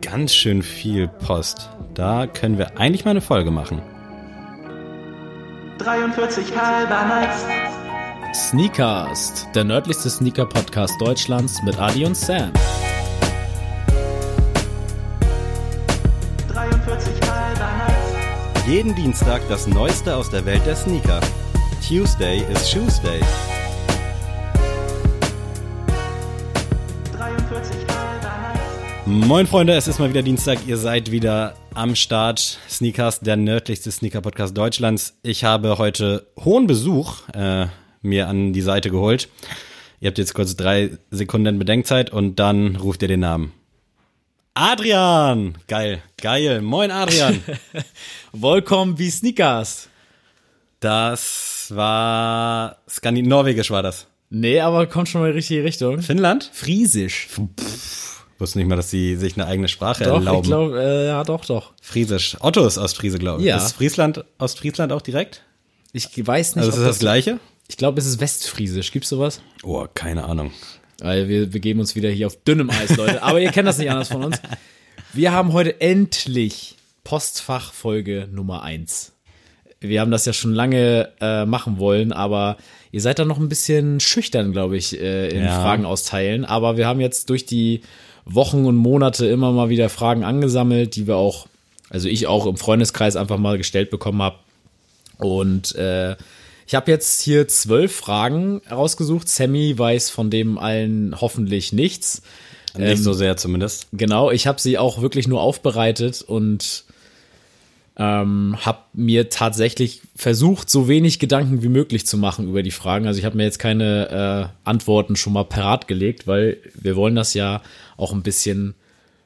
Ganz schön viel Post. Da können wir eigentlich mal eine Folge machen. 43 halber Nights. Sneakast, der nördlichste Sneaker-Podcast Deutschlands mit Adi und Sam. 43 halber Nights. Jeden Dienstag das Neueste aus der Welt der Sneaker. Tuesday is Shoes Day. 43 halber Nights. Moin Freunde, es ist mal wieder Dienstag. Ihr seid wieder am Start. Sneakers, der nördlichste Sneaker-Podcast Deutschlands. Ich habe heute hohen Besuch äh, mir an die Seite geholt. Ihr habt jetzt kurz drei Sekunden Bedenkzeit und dann ruft ihr den Namen. Adrian! Geil, geil. Moin Adrian. Willkommen wie Sneakers. Das war Skandin Norwegisch war das. Nee, aber kommt schon mal in die richtige Richtung. Finnland? Friesisch. Wusste nicht mal, dass sie sich eine eigene Sprache Doch, erlauben. ich glaube, äh, ja, doch, doch. Friesisch. Otto ist Ostfriese, glaube ich. Ja. Ist Friesland, Ostfriesland auch direkt? Ich weiß nicht, Also ist das das Gleiche? Ich glaube, es ist Westfriesisch. Gibt's sowas? Oh, keine Ahnung. Weil wir begeben uns wieder hier auf dünnem Eis, Leute. Aber ihr kennt das nicht anders von uns. Wir haben heute endlich Postfachfolge Nummer eins. Wir haben das ja schon lange äh, machen wollen, aber ihr seid da noch ein bisschen schüchtern, glaube ich, äh, in Ja. Fragen austeilen. Aber wir haben jetzt durch die Wochen und Monate immer mal wieder Fragen angesammelt, die wir auch, also ich auch im Freundeskreis einfach mal gestellt bekommen habe. Und äh, ich habe jetzt hier zwölf Fragen rausgesucht. Sammy weiß von dem allen hoffentlich nichts. Nicht so sehr zumindest. Genau, ich habe sie auch wirklich nur aufbereitet und ähm, habe mir tatsächlich versucht, so wenig Gedanken wie möglich zu machen über die Fragen. Also ich habe mir jetzt keine äh, Antworten schon mal parat gelegt, weil wir wollen das ja auch ein bisschen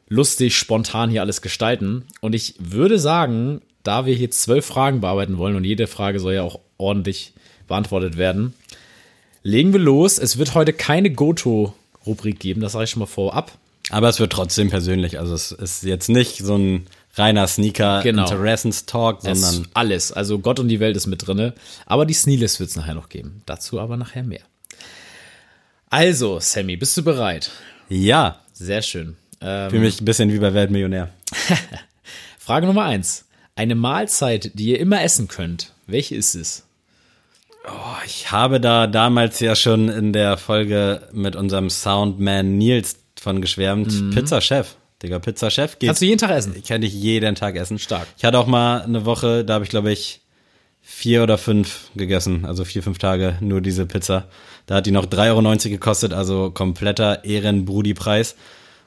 lustig, spontan hier alles gestalten. Und ich würde sagen, da wir hier zwölf Fragen bearbeiten wollen und jede Frage soll ja auch ordentlich beantwortet werden, legen wir los. Es wird heute keine Goto-Rubrik geben, das sage ich schon mal vorab. Aber es wird trotzdem persönlich. Also es ist jetzt nicht so ein reiner Genau. Sneaker-Interessenstalk, Es sondern alles, also Gott und die Welt ist mit drinne. Aber die Sneelist wird es nachher noch geben. Dazu aber nachher mehr. Also, Sammy, bist du bereit? ja, Sehr schön. Ähm, für mich ein bisschen wie bei Weltmillionär. Frage Nummer eins. Eine Mahlzeit, die ihr immer essen könnt. Welche ist es? Ich habe da damals ja schon in der Folge mit unserem Soundman Nils von geschwärmt. Pizza Chef. Digga, Pizza Chef geht. Mhm. Kannst du jeden Tag essen? kann ich jeden Tag essen. Stark. Ich hatte auch mal eine Woche, da habe ich glaube ich vier oder fünf gegessen, also vier, fünf Tage nur diese Pizza. Da hat die noch 3,90 Euro gekostet, also kompletter Ehrenbrudi-Preis.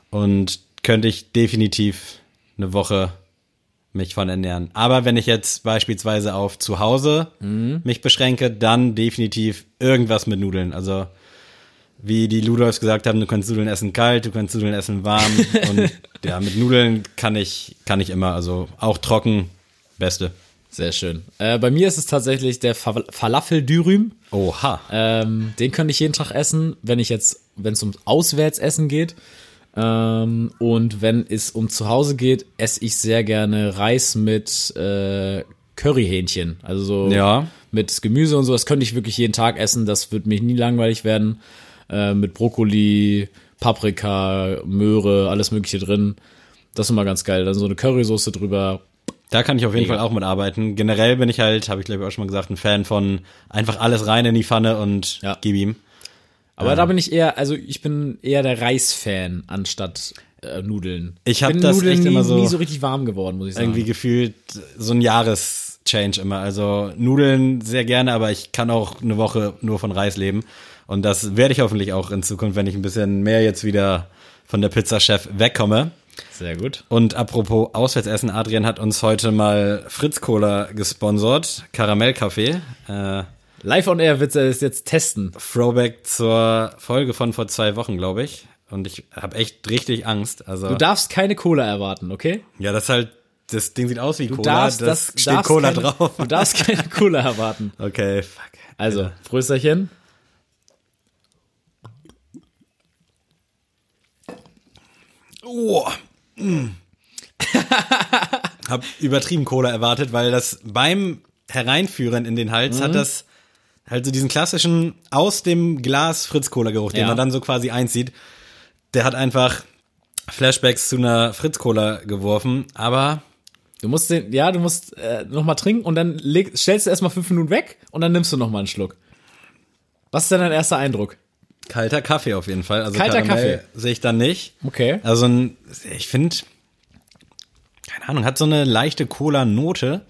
Und könnte ich definitiv eine Woche mich von ernähren. Aber wenn ich jetzt beispielsweise auf zu Hause mich beschränke, dann definitiv irgendwas mit Nudeln. Also wie die Ludolfs gesagt haben, du kannst Nudeln essen kalt, du kannst Nudeln essen warm. und ja, mit Nudeln kann ich, kann ich immer. Also auch trocken, beste. Sehr schön. Äh, bei mir ist es tatsächlich der Fa Falafel-Dürüm. Oha. Ähm, den könnte ich jeden Tag essen, wenn ich jetzt, wenn es ums Auswärtsessen geht. Ähm, und wenn es um zu Hause geht, esse ich sehr gerne Reis mit äh, Curryhähnchen. Also so Ja. mit Gemüse und so. Das könnte ich wirklich jeden Tag essen. Das wird mich nie langweilig werden. Äh, mit Brokkoli, Paprika, Möhre, alles Mögliche drin. Das ist immer ganz geil. Dann so eine Currysoße drüber. Da kann ich auf jeden Mega. Fall auch mitarbeiten. Generell bin ich halt, habe ich glaube ich auch schon mal gesagt, ein Fan von einfach alles rein in die Pfanne und Ja. gib ihm. Aber da bin ich eher, also ich bin eher der Reis-Fan anstatt äh, Nudeln. Ich hab bin das Nudeln echt nie, immer so- nie so richtig warm geworden, muss ich sagen. Irgendwie gefühlt so ein Jahreschange immer. Also Nudeln sehr gerne, aber ich kann auch eine Woche nur von Reis leben. Und das werde ich hoffentlich auch in Zukunft, wenn ich ein bisschen mehr jetzt wieder von der Pizza-Chef wegkomme. Sehr gut. Und apropos Auswärtsessen, Adrian hat uns heute mal Fritz Cola gesponsert, Karamellkaffee. Äh, Live on Air wird es jetzt testen. Throwback zur Folge von vor zwei Wochen, glaube ich. Und ich habe echt richtig Angst. Also Du darfst keine Cola erwarten, okay? ja, das halt, das Ding sieht aus wie Du Cola, darfst das das steht Cola keine, drauf. Du darfst keine Cola erwarten. Okay, fuck. Also, Frösterchen. Oh. Mm. Hab übertrieben Cola erwartet, weil das beim Hereinführen in den Hals hat das halt so diesen klassischen aus dem Glas Fritz-Cola-Geruch, den Ja. man dann so quasi einzieht. Der hat einfach Flashbacks zu einer Fritz-Cola geworfen, aber Du musst den, ja, du musst äh, noch mal trinken und dann leg, stellst du erstmal fünf Minuten weg und dann nimmst du noch mal einen Schluck. Was ist denn dein erster Eindruck? Kalter Kaffee auf jeden Fall. Also Kalter Karamell Kaffee. sehe ich dann nicht. Okay. Also ich finde, keine Ahnung, hat so eine leichte Cola-Note.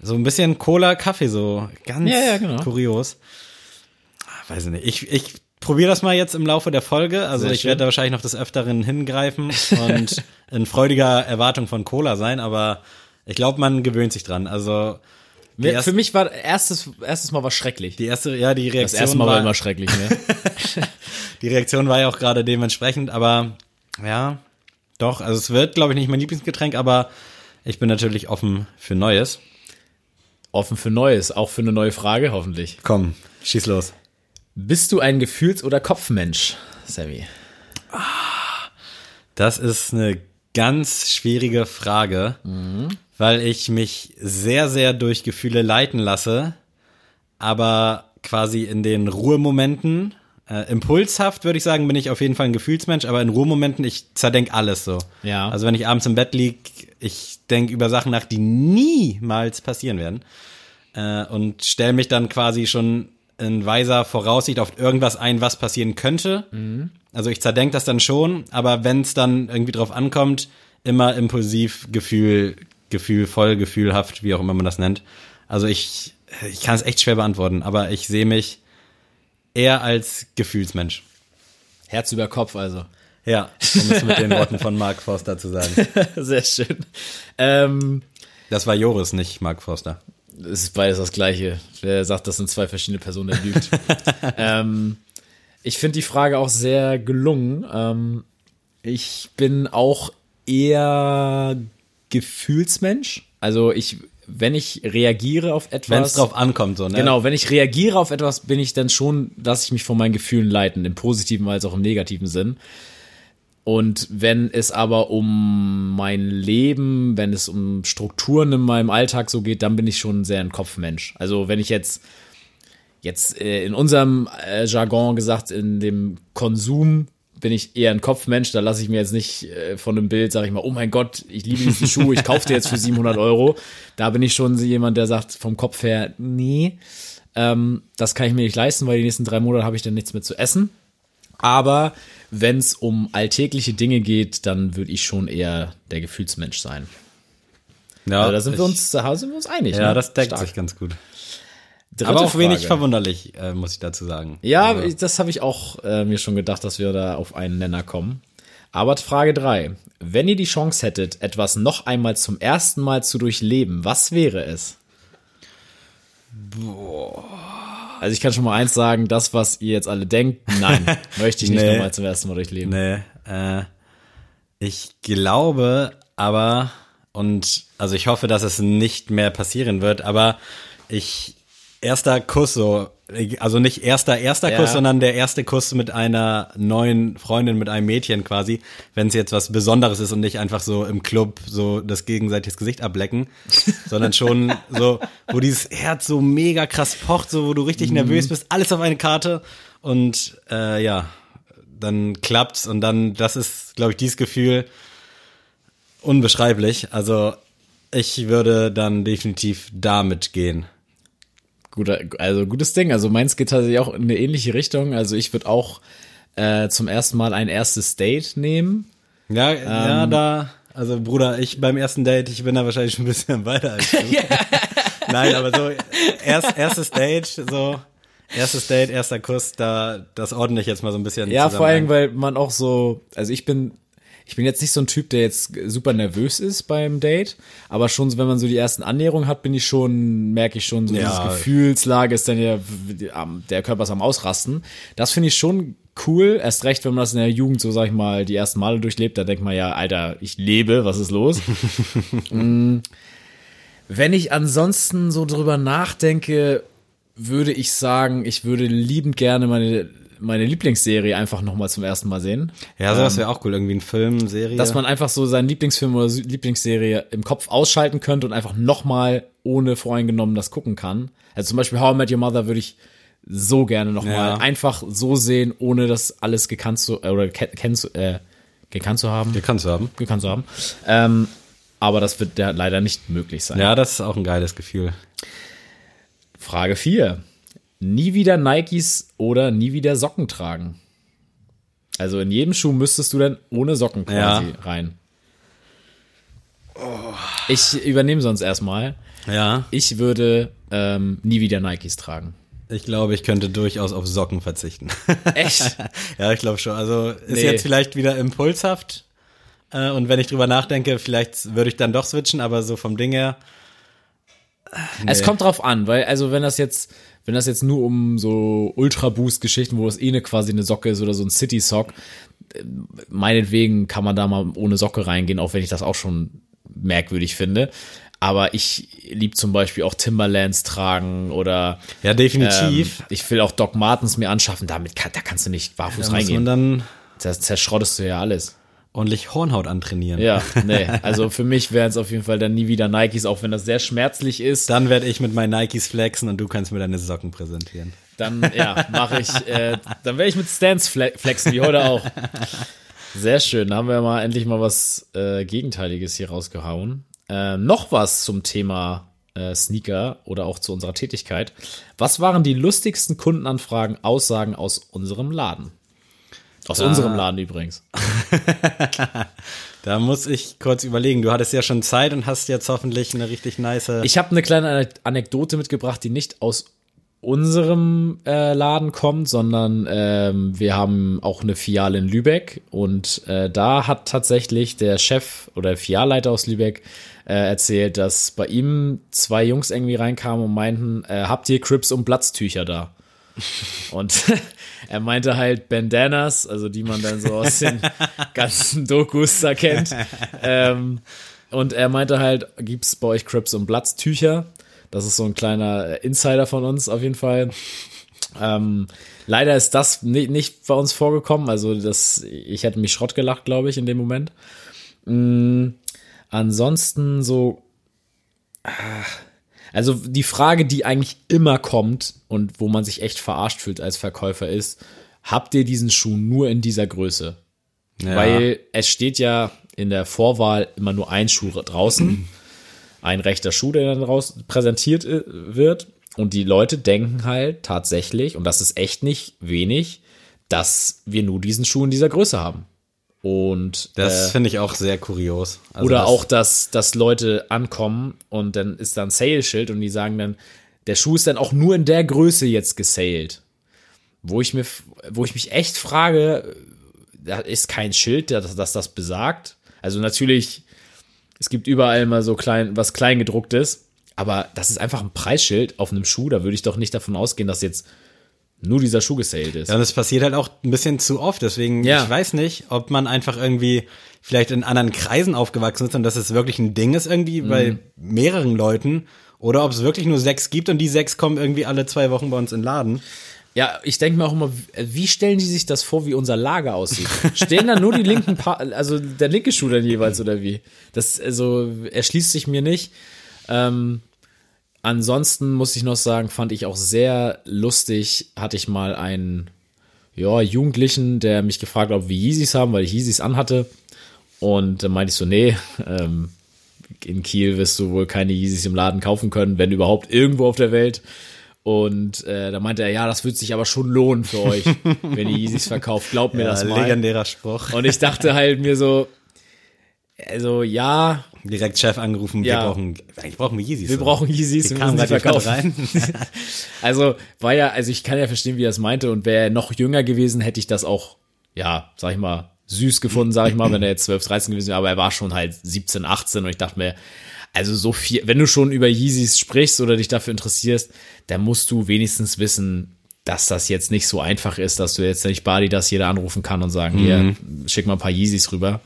So ein bisschen Cola-Kaffee, so ganz Ja, ja, genau. kurios. Ah, Weiß ich nicht. Ich, ich probiere das mal jetzt im Laufe der Folge. Also Sehr ich schön. werde da wahrscheinlich noch des Öfteren hingreifen und in freudiger Erwartung von Cola sein, aber ich glaube, man gewöhnt sich dran. Also erste, für mich war erstes, erstes Mal was schrecklich. die erste, ja, die Das Reaktion erste Mal war war, immer schrecklich, ne? die Reaktion war ja auch gerade dementsprechend, aber ja, doch, also es wird, glaube ich, nicht mein Lieblingsgetränk, aber ich bin natürlich offen für Neues. Offen für Neues, auch für eine neue Frage, hoffentlich. Komm, schieß los. Bist du ein Gefühls- oder Kopfmensch, Sammy? Das ist eine ganz schwierige Frage, weil ich mich sehr, sehr durch Gefühle leiten lasse, aber quasi in den Ruhemomenten, äh, impulshaft würde ich sagen, bin ich auf jeden Fall ein Gefühlsmensch, aber in Ruhemomenten, ich zerdenk alles so. Ja. Also wenn ich abends im Bett lieg, ich denke über Sachen nach, die niemals passieren werden äh, und stelle mich dann quasi schon in weiser Voraussicht auf irgendwas ein, was passieren könnte. Also ich zerdenk das dann schon, aber wenn es dann irgendwie drauf ankommt, immer impulsiv, Gefühl, gefühlvoll, gefühlhaft, wie auch immer man das nennt. Also ich, ich kann es echt schwer beantworten, aber ich sehe mich eher als Gefühlsmensch. Herz über Kopf also. Ja, um es mit den Worten von Mark Forster zu sagen. Sehr schön. Ähm, Das war Joris, nicht Mark Forster. es ist beides das Gleiche. Wer sagt, das sind zwei verschiedene Personen, der lügt. ähm, ich finde die Frage auch sehr gelungen. Ähm, ich bin auch eher Gefühlsmensch. Also ich, wenn ich reagiere auf etwas. Wenn es drauf ankommt, so, ne? Genau, wenn ich reagiere auf etwas, bin ich dann schon, dass ich mich von meinen Gefühlen leiten, im positiven als auch im negativen Sinn. Und wenn es aber um mein Leben, wenn es um Strukturen in meinem Alltag so geht, dann bin ich schon sehr ein Kopfmensch. Also wenn ich jetzt jetzt äh, in unserem äh, Jargon gesagt, in dem Konsum bin ich eher ein Kopfmensch, da lasse ich mir jetzt nicht äh, von einem Bild, sage ich mal, oh mein Gott, ich liebe diesen Schuh, ich kaufe dir jetzt für 700 Euro. Da bin ich schon jemand, der sagt vom Kopf her, nee, ähm, das kann ich mir nicht leisten, weil die nächsten drei Monate habe ich dann nichts mehr zu essen. Aber wenn es um alltägliche Dinge geht, dann würde ich schon eher der Gefühlsmensch sein. Ja, Also da sind wir uns, da sind wir uns einig. Ja, ne? das deckt Stark. sich ganz gut. Dritte Aber auch wenig Frage. verwunderlich, äh, muss ich dazu sagen. Ja, Also, das habe ich auch äh, mir schon gedacht, dass wir da auf einen Nenner kommen. Aber Frage drei: Wenn ihr die Chance hättet, etwas noch einmal zum ersten Mal zu durchleben, was wäre es? Also ich kann schon mal eins sagen, das, was ihr jetzt alle denkt, nein, möchte ich nicht Nee. nochmal zum ersten Mal durchleben. nee, äh, ich glaube aber, und also ich hoffe, dass es nicht mehr passieren wird, aber ich, erster Kuss so, also nicht erster, erster Ja. Kuss, sondern der erste Kuss mit einer neuen Freundin, mit einem Mädchen quasi, wenn es jetzt was Besonderes ist und nicht einfach so im Club so das gegenseitiges Gesicht ablecken, sondern schon so, wo dieses Herz so mega krass pocht, so wo du richtig nervös bist, alles auf eine Karte und äh, ja, dann klappt's und dann, das ist, glaube ich, dieses Gefühl unbeschreiblich. Also ich würde dann definitiv damit gehen. Guter, also gutes Ding. Also meins geht tatsächlich auch in eine ähnliche Richtung. Also ich würde auch äh, zum ersten Mal ein erstes Date nehmen. Ja, ja, Ähm. da, also Bruder, ich beim ersten Date, ich bin da wahrscheinlich schon ein bisschen weiter als du. Nein, aber so erst, erstes Date, so erstes Date, erster Kuss, da das ordne ich jetzt mal so ein bisschen. Ja, vor allem, weil man auch so, also ich bin, ich bin jetzt nicht so ein Typ, der jetzt super nervös ist beim Date, aber schon, wenn man so die ersten Annäherungen hat, bin ich schon, merke ich schon, so Ja. diese Gefühlslage ist dann ja, der Körper ist am Ausrasten. Das finde ich schon cool, erst recht, wenn man das in der Jugend so, sag ich mal, die ersten Male durchlebt, da denkt man ja, Alter, ich lebe, was ist los? Mm. Wenn ich ansonsten so drüber nachdenke, würde ich sagen, ich würde liebend gerne meine meine Lieblingsserie einfach nochmal zum ersten Mal sehen. Ja, sowas wäre auch cool. Irgendwie ein Film, Serie. Dass man einfach so seinen Lieblingsfilm oder Lieblingsserie im Kopf ausschalten könnte und einfach nochmal ohne voreingenommen das gucken kann. Also zum Beispiel How I Met Your Mother würde ich so gerne nochmal Ja. einfach so sehen, ohne das alles gekannt zu, äh, oder ke- kennt zu, äh, gekannt zu haben. Die kannst du haben. gekannt zu haben. Ähm, aber das wird ja leider nicht möglich sein. Ja, das ist auch ein geiles Gefühl. Frage 4. Nie wieder Nikes oder nie wieder Socken tragen. Also in jedem Schuh müsstest du dann ohne Socken quasi Ja. rein. Ich übernehme sonst erstmal. Ja. Ich würde ähm, nie wieder Nikes tragen. Ich glaube, ich könnte durchaus auf Socken verzichten. Echt? ja, ich glaube schon. Also ist Nee. jetzt vielleicht wieder impulshaft. Äh, und wenn ich drüber nachdenke, vielleicht würde ich dann doch switchen, aber so vom Ding her. Es kommt drauf an, weil, also wenn das jetzt, wenn das jetzt nur um so Ultra-Boost-Geschichten, wo es eh eine quasi eine Socke ist oder so ein City-Sock, äh, meinetwegen kann man da mal ohne Socke reingehen, auch wenn ich das auch schon merkwürdig finde. Aber ich lieb zum Beispiel auch Timberlands tragen oder Ja, definitiv. ähm, ich will auch Doc Martens mir anschaffen. Damit kann, da kannst du nicht barfuß man reingehen. dann Das zerschrottest du ja alles. Ordentlich Hornhaut antrainieren. Ja, nee. Also für mich wären es auf jeden Fall dann nie wieder Nikes, auch wenn das sehr schmerzlich ist. Dann werde ich mit meinen Nikes flexen und du kannst mir deine Socken präsentieren. Dann, ja, mache ich, äh, dann werde ich mit Stance fle flexen, wie heute auch. Sehr schön, da haben wir mal endlich mal was äh, Gegenteiliges hier rausgehauen. Äh, noch was zum Thema äh, Sneaker oder auch zu unserer Tätigkeit. Was waren die lustigsten Kundenanfragen, Aussagen aus unserem Laden? Aus unserem Laden übrigens. Da muss ich kurz überlegen. Du hattest ja schon Zeit und hast jetzt hoffentlich eine richtig nice. Ich habe eine kleine Ane- Anekdote mitgebracht, die nicht aus unserem äh, Laden kommt, sondern ähm, wir haben auch eine Filiale in Lübeck und äh, da hat tatsächlich der Chef oder der Filialleiter aus Lübeck äh, erzählt, dass bei ihm zwei Jungs irgendwie reinkamen und meinten, äh, habt ihr Crips und Platztücher da? Und er meinte halt Bandanas, also die man dann so aus den ganzen Dokus da kennt. Ähm, und er meinte halt, gibt's bei euch Crips und Platztücher? Das ist so ein kleiner Insider von uns auf jeden Fall. Ähm, leider ist das ni- nicht bei uns vorgekommen. Also das, ich hätte mich Schrott gelacht, glaube ich, in dem Moment. Mm, ansonsten so, ah, also die Frage, die eigentlich immer kommt und wo man sich echt verarscht fühlt als Verkäufer ist, habt ihr diesen Schuh nur in dieser Größe? ja. Weil es steht ja in der Vorwahl immer nur ein Schuh draußen, ein rechter Schuh, der dann raus präsentiert äh, wird. Und die Leute denken halt tatsächlich, und das ist echt nicht wenig, dass wir nur diesen Schuh in dieser Größe haben. Und das äh, finde ich auch sehr kurios. Also oder auch, dass, dass Leute ankommen und dann ist da ein Sale-Schild und die sagen dann, der Schuh ist dann auch nur in der Größe jetzt gesaled. Wo ich mir, wo ich mich echt frage, da ist kein Schild, das, das das besagt. Also natürlich, es gibt überall mal so klein, was Kleingedrucktes, aber das ist einfach ein Preisschild auf einem Schuh, da würde ich doch nicht davon ausgehen, dass jetzt nur dieser Schuh gesaled ist. Ja, und es passiert halt auch ein bisschen zu oft. Deswegen, Ja. ich weiß nicht, ob man einfach irgendwie vielleicht in anderen Kreisen aufgewachsen ist und dass es wirklich ein Ding ist irgendwie Mhm. bei mehreren Leuten. Oder ob es wirklich nur sechs gibt und die sechs kommen irgendwie alle zwei Wochen bei uns in den Laden. Ja, ich denke mir auch immer, wie stellen die sich das vor, wie unser Lager aussieht? Stehen da nur die linken, pa also der linke Schuh dann jeweils oder wie? Das also erschließt sich mir nicht. Ähm, ansonsten muss ich noch sagen, fand ich auch sehr lustig, hatte ich mal einen ja, Jugendlichen, der mich gefragt hat, ob wir Yeezys haben, weil ich Yeezys anhatte. Und dann meinte ich so, nee, ähm, in Kiel wirst du wohl keine Yeezys im Laden kaufen können, wenn überhaupt irgendwo auf der Welt. Und äh, da meinte er, ja, das wird sich aber schon lohnen für euch, wenn ihr Yeezys verkauft. Glaubt mir das mal. legendärer Spruch. Und ich dachte halt mir so, also ja, Direkt Chef angerufen, Ja. wir brauchen, eigentlich brauchen wir Yeezys. wir brauchen Yeezys, wir kamen müssen gerade verkaufen. rein. Also war ja, also ich kann ja verstehen, wie er es meinte. Und wäre er noch jünger gewesen, hätte ich das auch, ja, sag ich mal, süß gefunden, sag ich mal, wenn er jetzt 12, 13 gewesen wäre. Aber er war schon halt 17, 18 und ich dachte mir, also so viel, wenn du schon über Yeezys sprichst oder dich dafür interessierst, dann musst du wenigstens wissen, dass das jetzt nicht so einfach ist, dass du jetzt nicht Badi das jeder anrufen kann und sagen, hier, schick mal ein paar Yeezys rüber.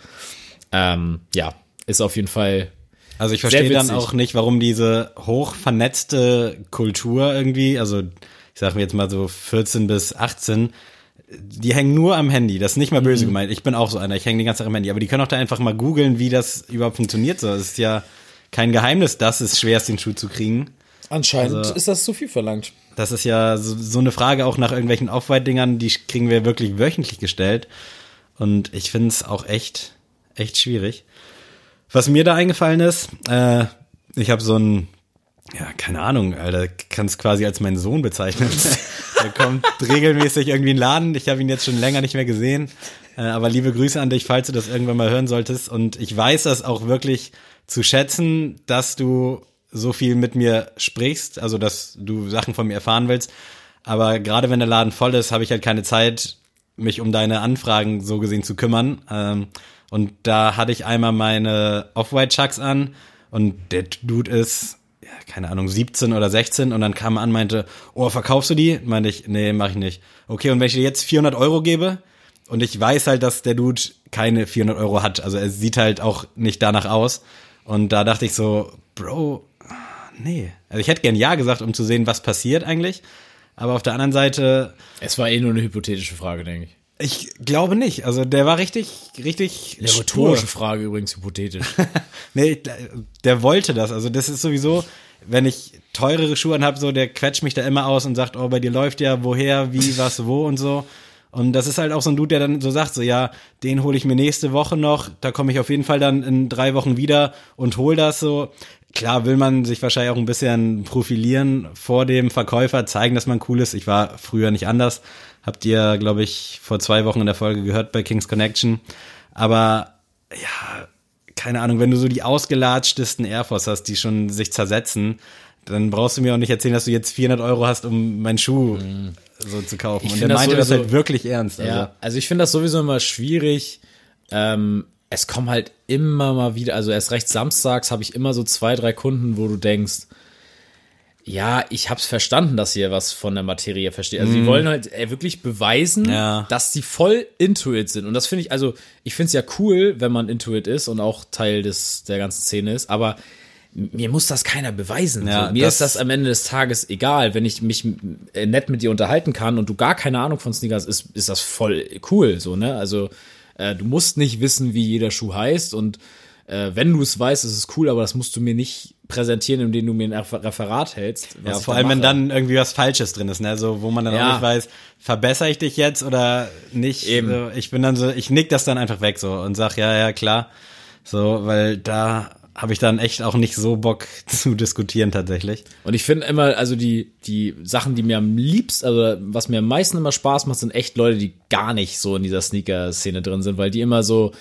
Ähm, ja, ist auf jeden Fall Also ich verstehe dann auch nicht, warum diese hoch vernetzte Kultur irgendwie, also ich sag mir jetzt mal so 14 bis 18, die hängen nur am Handy. Das ist nicht mal böse gemeint. Ich bin auch so einer. Ich hänge die ganze Zeit am Handy. Aber die können auch da einfach mal googeln, wie das überhaupt funktioniert. So, es ist ja kein Geheimnis, dass es schwer ist, den Schuh zu kriegen. Anscheinend Also- ist das zu viel verlangt. Das ist ja so, so eine Frage auch nach irgendwelchen Off-White-Dingern, die kriegen wir wirklich wöchentlich gestellt. Und ich finde es auch echt, echt schwierig. Was mir da eingefallen ist, äh, ich habe so ein, ja, keine Ahnung, Alter, kann es quasi als meinen Sohn bezeichnen. Der kommt regelmäßig irgendwie in den Laden. Ich habe ihn jetzt schon länger nicht mehr gesehen. Äh, aber liebe Grüße an dich, falls du das irgendwann mal hören solltest. Und ich weiß das auch wirklich zu schätzen, dass du so viel mit mir sprichst, also dass du Sachen von mir erfahren willst. Aber gerade wenn der Laden voll ist, habe ich halt keine Zeit, mich um deine Anfragen so gesehen zu kümmern. Ähm, und da hatte ich einmal meine Off-White Chucks an und der Dude ist, ja, keine Ahnung, 17 oder 16 und dann kam er an, meinte, oh, verkaufst du die? Meinte ich, nee, mach ich nicht. Okay, und wenn ich dir jetzt 400 Euro gebe und ich weiß halt, dass der Dude keine 400 Euro hat, also er sieht halt auch nicht danach aus und da dachte ich so, Bro, nee. Also ich hätte gern Ja gesagt, um zu sehen, was passiert eigentlich. Aber auf der anderen Seite, Es war eh nur eine hypothetische Frage, denke ich. Ich glaube nicht. Also der war richtig, richtig Eine rhetorische Frage übrigens hypothetisch. Nee, der wollte das. Also das ist sowieso, wenn ich teurere Schuhe anhab, so der quetscht mich da immer aus und sagt, oh, bei dir läuft ja woher, wie, was, wo und so. Und das ist halt auch so ein Dude, der dann so sagt, so ja, den hole ich mir nächste Woche noch, da komme ich auf jeden Fall dann in drei Wochen wieder und hol das so. Klar will man sich wahrscheinlich auch ein bisschen profilieren vor dem Verkäufer, zeigen, dass man cool ist. Ich war früher nicht anders. Habt ihr, glaube ich, vor zwei Wochen in der Folge gehört bei King's Connection. Aber ja, keine Ahnung, wenn du so die ausgelatschtesten Air Force hast, die schon sich zersetzen, dann brauchst du mir auch nicht erzählen, dass du jetzt 400 Euro hast, um meinen Schuh so zu kaufen. Ich Und das meinte das sowieso- halt wirklich ernst. Also. Ja, also ich finde das sowieso immer schwierig. Ähm, es kommen halt immer mal wieder, also erst recht samstags habe ich immer so zwei, drei Kunden, wo du denkst, ja, ich hab's verstanden, dass ihr was von der Materie versteht. Also die wollen halt äh, wirklich beweisen. Ja. dass die voll Intuit sind. Und das finde ich, also ich finde es ja cool, wenn man Intuit ist und auch Teil des der ganzen Szene ist, aber mir muss das keiner beweisen. Ja, so. Mir das- ist das am Ende des Tages egal, wenn ich mich äh, nett mit dir unterhalten kann und du gar keine Ahnung von Sneakers ist, ist das voll cool, so ne? Also äh, du musst nicht wissen, wie jeder Schuh heißt und äh, wenn du es weißt, ist es cool, aber das musst du mir nicht präsentieren, indem du mir ein Refer- Referat hältst. Ja, vor allem, wenn mache. dann irgendwie was Falsches drin ist, ne? So, wo man dann Ja. auch nicht weiß, verbessere ich dich jetzt oder nicht. Eben. So, ich bin dann so, ich nick das dann einfach weg so und sag, ja, ja, klar. So, weil da habe ich dann echt auch nicht so Bock zu diskutieren tatsächlich. Und ich finde immer, also die, die Sachen, die mir am liebsten, also was mir am meisten immer Spaß macht, sind echt Leute, die gar nicht so in dieser Sneaker-Szene drin sind, weil die immer so,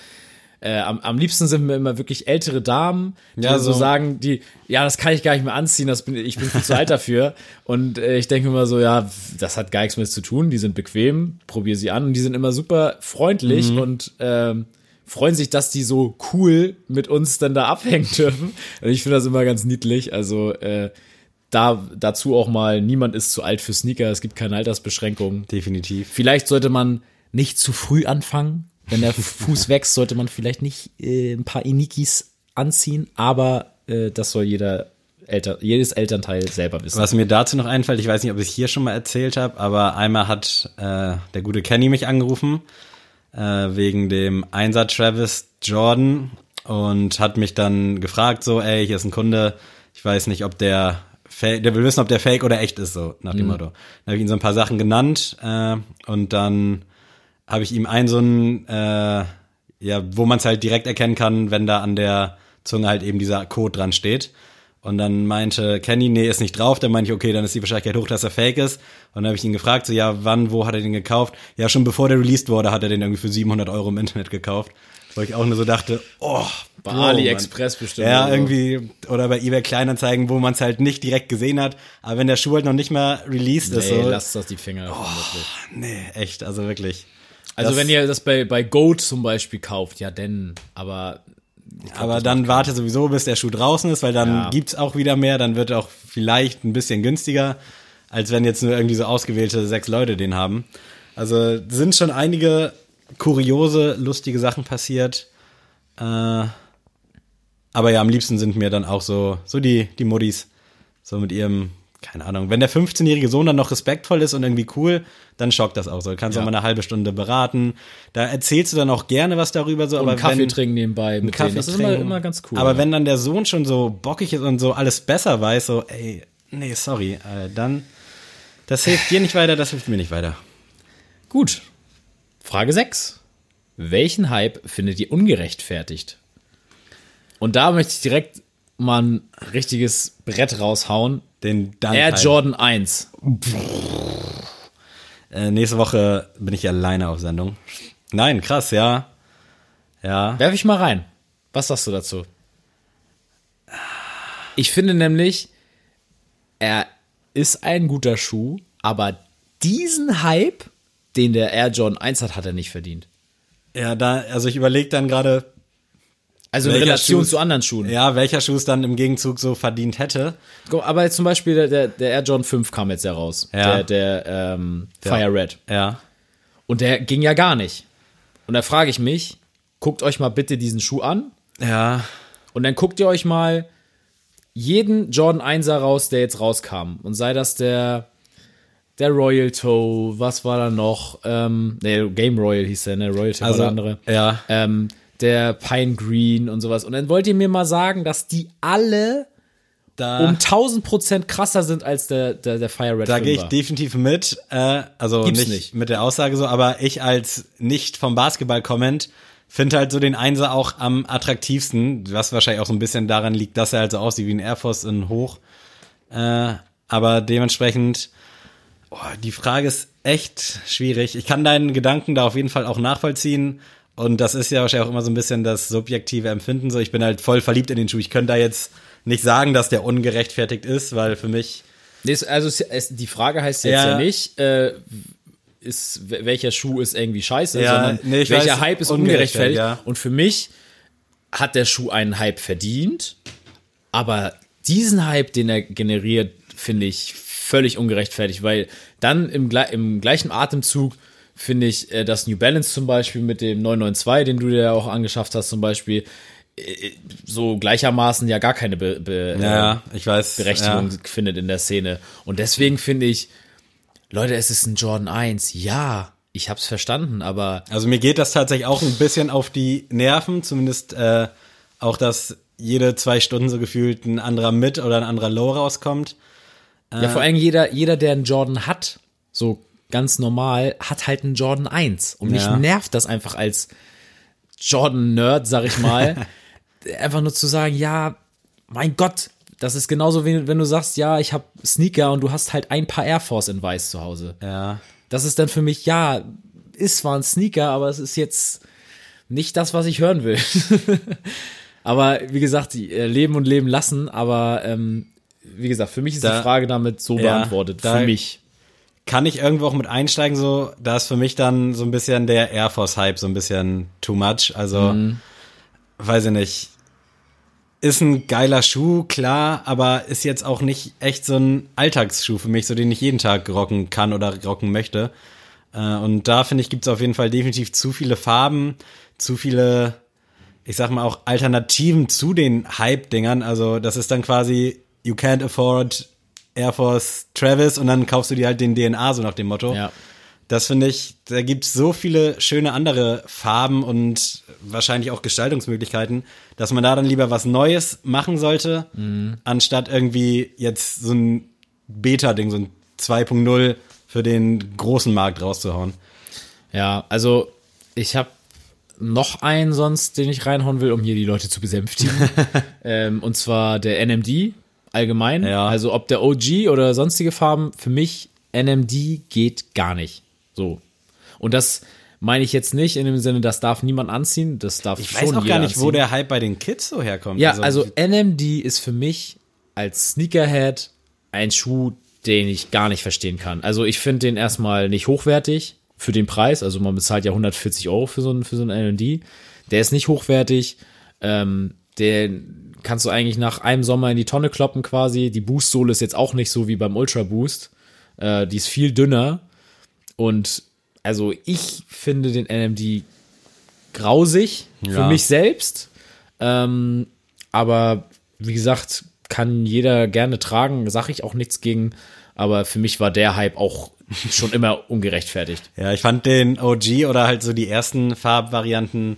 äh, am, am liebsten sind mir immer wirklich ältere Damen, die Ja, so so- sagen, die, ja, das kann ich gar nicht mehr anziehen, das bin, ich bin viel zu alt dafür. Und äh, ich denke immer so, ja, das hat gar nichts mit zu tun, die sind bequem, probier sie an und die sind immer super freundlich und ähm, freuen sich, dass die so cool mit uns dann da abhängen dürfen. Und ich finde das immer ganz niedlich. Also äh, da dazu auch mal, niemand ist zu alt für Sneaker, es gibt keine Altersbeschränkungen. Definitiv. Vielleicht sollte man nicht zu früh anfangen. Wenn der Fuß wächst, sollte man vielleicht nicht äh, ein paar Inikis anziehen, aber äh, das soll jeder Eltern, jedes Elternteil selber wissen. Was mir dazu noch einfällt, ich weiß nicht, ob ich es hier schon mal erzählt habe, aber einmal hat äh, der gute Kenny mich angerufen äh, wegen dem Einsatz Travis Jordan und hat mich dann gefragt, so, ey, hier ist ein Kunde, ich weiß nicht, ob der fake, der will wissen, ob der fake oder echt ist, so nach dem Motto. Dann habe ich ihm so ein paar Sachen genannt äh, und dann habe ich ihm einen so einen, äh, ja, wo man es halt direkt erkennen kann, wenn da an der Zunge halt eben dieser Code dran steht. Und dann meinte Kenny, nee, ist nicht drauf. Dann meinte ich, okay, dann ist die Wahrscheinlichkeit hoch, dass er fake ist. Und dann habe ich ihn gefragt, so, ja, wann, wo hat er den gekauft? Ja, schon bevor der released wurde, hat er den irgendwie für 700 Euro im Internet gekauft. Wo ich auch nur so dachte, oh, Bei Bro, AliExpress Mann. bestimmt Ja, oder irgendwie, oder bei eBay Kleinanzeigen, wo man es halt nicht direkt gesehen hat. Aber wenn der Schuh halt noch nicht mal released ist, Nee, so, lasst das die Finger davon wirklich. nee, echt, also wirklich. Also Das- wenn ihr das bei, bei Goat zum Beispiel kauft, ja denn, aber Aber dann warte sowieso, bis der Schuh draußen ist, weil dann Ja. gibt's auch wieder mehr, dann wird er auch vielleicht ein bisschen günstiger, als wenn jetzt nur irgendwie so ausgewählte sechs Leute den haben. Also sind schon einige kuriose, lustige Sachen passiert. Äh, aber ja, am liebsten sind mir dann auch so, so die, die Muddis, so mit ihrem keine Ahnung, wenn der 15-jährige Sohn dann noch respektvoll ist und irgendwie cool, dann schockt das auch so. Du kannst Ja. auch mal eine halbe Stunde beraten. Da erzählst du dann auch gerne was darüber so, Und aber Kaffee wenn, trinken nebenbei mit Kaffee denen. Das ist immer, immer ganz cool. Aber ja. wenn dann der Sohn schon so bockig ist und so alles besser weiß, so, ey, nee, sorry, äh, dann, das hilft dir nicht weiter, das hilft mir nicht weiter. Gut. Frage 6. Welchen Hype findet ihr ungerechtfertigt? Und da möchte ich direkt mal ein richtiges Brett raushauen. Den Dank Air halt. Jordan 1. Äh, nächste Woche bin ich alleine auf Sendung. Nein, krass, ja. Ja. Werf ich mal rein. Was sagst du dazu? Ich finde nämlich, er ist ein guter Schuh, aber diesen Hype, den der Air Jordan 1 hat, hat er nicht verdient. Ja, da, also ich überlege dann gerade, Also in Relation Schuh- zu anderen Schuhen. ja, welcher Schuh es dann im Gegenzug so verdient hätte. Aber jetzt zum Beispiel der, der, der Air Jordan 5 kam jetzt ja raus. Ja. Der, der ähm, Fire Red. Ja. Und der ging ja gar nicht. Und da frage ich mich, guckt euch mal bitte diesen Schuh an Ja. und dann guckt ihr euch mal jeden Jordan 1er raus, der jetzt rauskam. Und sei das der, der Royal Toe, was war da noch? Ähm, nee, Game Royal hieß der, ne? Royal Toe Also, war der andere. ja. Ähm, der Pine Green und sowas. Und dann wollt ihr mir mal sagen, dass die alle Da, um 1000 Prozent krasser sind als der, der, der Fire Red da gehe ich 5er. definitiv mit. Äh, also nicht, nicht. mit der Aussage so, aber ich als nicht vom Basketball kommend finde halt so den Einser auch am attraktivsten, was wahrscheinlich auch so ein bisschen daran liegt, dass er halt so aussieht wie ein Air Force in hoch. Äh, aber dementsprechend, oh, die Frage ist echt schwierig. Ich kann deinen Gedanken da auf jeden Fall auch nachvollziehen. Und das ist ja wahrscheinlich auch immer so ein bisschen das subjektive Empfinden. So, ich bin halt voll verliebt in den Schuh. Ich könnte da jetzt nicht sagen, dass der ungerechtfertigt ist, weil für mich also es, es, die Frage heißt jetzt Ja. ja, nicht, äh, ist, welcher Schuh ist irgendwie scheiße, Ja, sondern nee, welcher weiß, Hype ist ungerechtfertigt, ungerechtfertigt. Und für mich hat der Schuh einen Hype verdient, aber diesen Hype, den er generiert, finde ich völlig ungerechtfertigt, weil dann im, im gleichen Atemzug finde ich, äh, das New Balance zum Beispiel mit dem 992, den du dir auch angeschafft hast zum Beispiel, äh, so gleichermaßen ja gar keine Be Be äh, Ja, ich weiß. Berechtigung Ja. findet in der Szene. Und deswegen finde ich, Leute, es ist ein Jordan 1. Ja, ich hab's verstanden, aber Also mir geht das tatsächlich auch ein bisschen auf die Nerven, zumindest äh, auch, dass jede zwei Stunden so gefühlt ein anderer mit oder ein anderer Low rauskommt. ja, vor allem jeder, jeder, der einen Jordan hat, so ganz normal, hat halt einen Jordan 1. Und mich Ja. nervt das einfach als Jordan-Nerd, sag ich mal, einfach nur zu sagen, ja, mein Gott, das ist genauso wie wenn du sagst, ja, ich habe Sneaker und du hast halt ein paar Air Force in weiß zu Hause. Ja. Das ist dann für mich, ja, ist zwar ein Sneaker, aber es ist jetzt nicht das, was ich hören will. aber wie gesagt, äh, leben und leben lassen, aber ähm, wie gesagt, für mich ist Da- die Frage damit so Ja, beantwortet. für mich. Kann ich irgendwo auch mit einsteigen, so, da ist für mich dann so ein bisschen der Air Force Hype so ein bisschen too much. Also, Mhm. weiß ich nicht. Ist ein geiler Schuh, klar, aber ist jetzt auch nicht echt so ein Alltagsschuh für mich, so den ich jeden Tag rocken kann oder rocken möchte. Äh, Und da finde ich, gibt es auf jeden Fall definitiv zu viele Farben, zu viele, ich sag mal auch Alternativen zu den Hype-Dingern. Also das ist dann quasi, you can't afford Air Force Travis und dann kaufst du dir halt den DNA, so nach dem Motto. Ja. Das finde ich, da gibt's so viele schöne andere Farben und wahrscheinlich auch Gestaltungsmöglichkeiten, dass man da dann lieber was Neues machen sollte, anstatt irgendwie jetzt so ein Beta-Ding, so ein 2.0 für den großen Markt rauszuhauen. Ja, also ich habe noch einen sonst, den ich reinhauen will, um hier die Leute zu besänftigen. ähm, und zwar der NMD allgemein. Ja. Also ob der OG oder sonstige Farben, für mich NMD geht gar nicht. So. Und das meine ich jetzt nicht in dem Sinne, das darf niemand anziehen. Das darf Ich schon weiß auch gar nicht, wo anziehen. der Hype bei den Kids so herkommt. Ja, also, NMD ist für mich als Sneakerhead ein Schuh, den ich gar nicht verstehen kann. Also ich finde den erstmal nicht hochwertig für den Preis. Also man bezahlt ja 140 Euro für so einen, für so einen NMD. Der ist nicht hochwertig. Ähm, den kannst du eigentlich nach einem Sommer in die Tonne kloppen quasi. Die Boost-Sohle ist jetzt auch nicht so wie beim Ultra Boost. Äh, die ist viel dünner. Und also ich finde den NMD grausig für Ja. mich selbst. Ähm, aber wie gesagt, kann jeder gerne tragen, sage ich auch nichts gegen. Aber für mich war der Hype auch schon immer ungerechtfertigt. Ja, ich fand den OG oder halt so die ersten Farbvarianten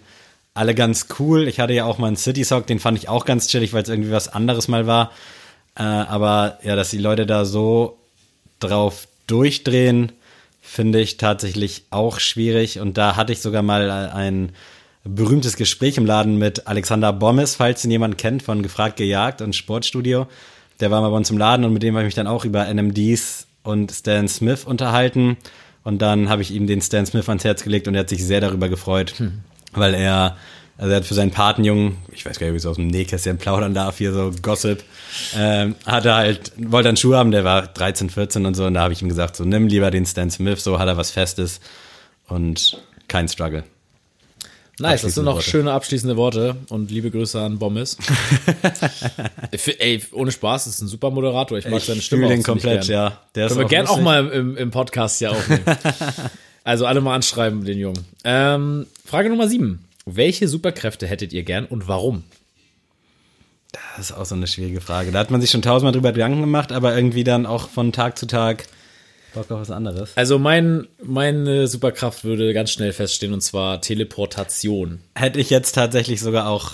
alle ganz cool. Ich hatte ja auch mal einen City Sock, den fand ich auch ganz chillig, weil es irgendwie was anderes mal war. Äh, aber ja, dass die Leute da so drauf durchdrehen, finde ich tatsächlich auch schwierig. Und da hatte ich sogar mal ein berühmtes Gespräch im Laden mit Alexander Bommes, falls ihn jemand kennt, von Gefragt Gejagt und Sportstudio. Der war mal bei uns im Laden und mit dem habe ich mich dann auch über NMDs und Stan Smith unterhalten. Und dann habe ich ihm den Stan Smith ans Herz gelegt und er hat sich sehr darüber gefreut, weil er, also er hat für seinen Patenjungen, ich weiß gar nicht, wie ich so aus dem Nähkästchen plaudern darf, hier so Gossip, ähm, hat er halt, wollte einen Schuh haben, der war 13, 14 und so, und da habe ich ihm gesagt, so nimm lieber den Stan Smith, so hat er was Festes und kein Struggle. Nice, das sind noch Worte. schöne abschließende Worte und liebe Grüße an Bommes. Ey, ohne Spaß, das ist ein super Moderator. Ich mag seine Ich Stimme fühle auch den komplett, gern. ja. Der Können wir gern auch mal im, im Podcast ja aufnehmen. also alle mal anschreiben, den Jungen. Ähm, Frage Nummer sieben. Welche Superkräfte hättet ihr gern und warum? Das ist auch so eine schwierige Frage. Da hat man sich schon tausendmal drüber Gedanken gemacht, aber irgendwie dann auch von Tag zu Tag Bock auf was anderes. Also mein, meine Superkraft würde ganz schnell feststehen und zwar Teleportation. Hätte ich jetzt tatsächlich sogar auch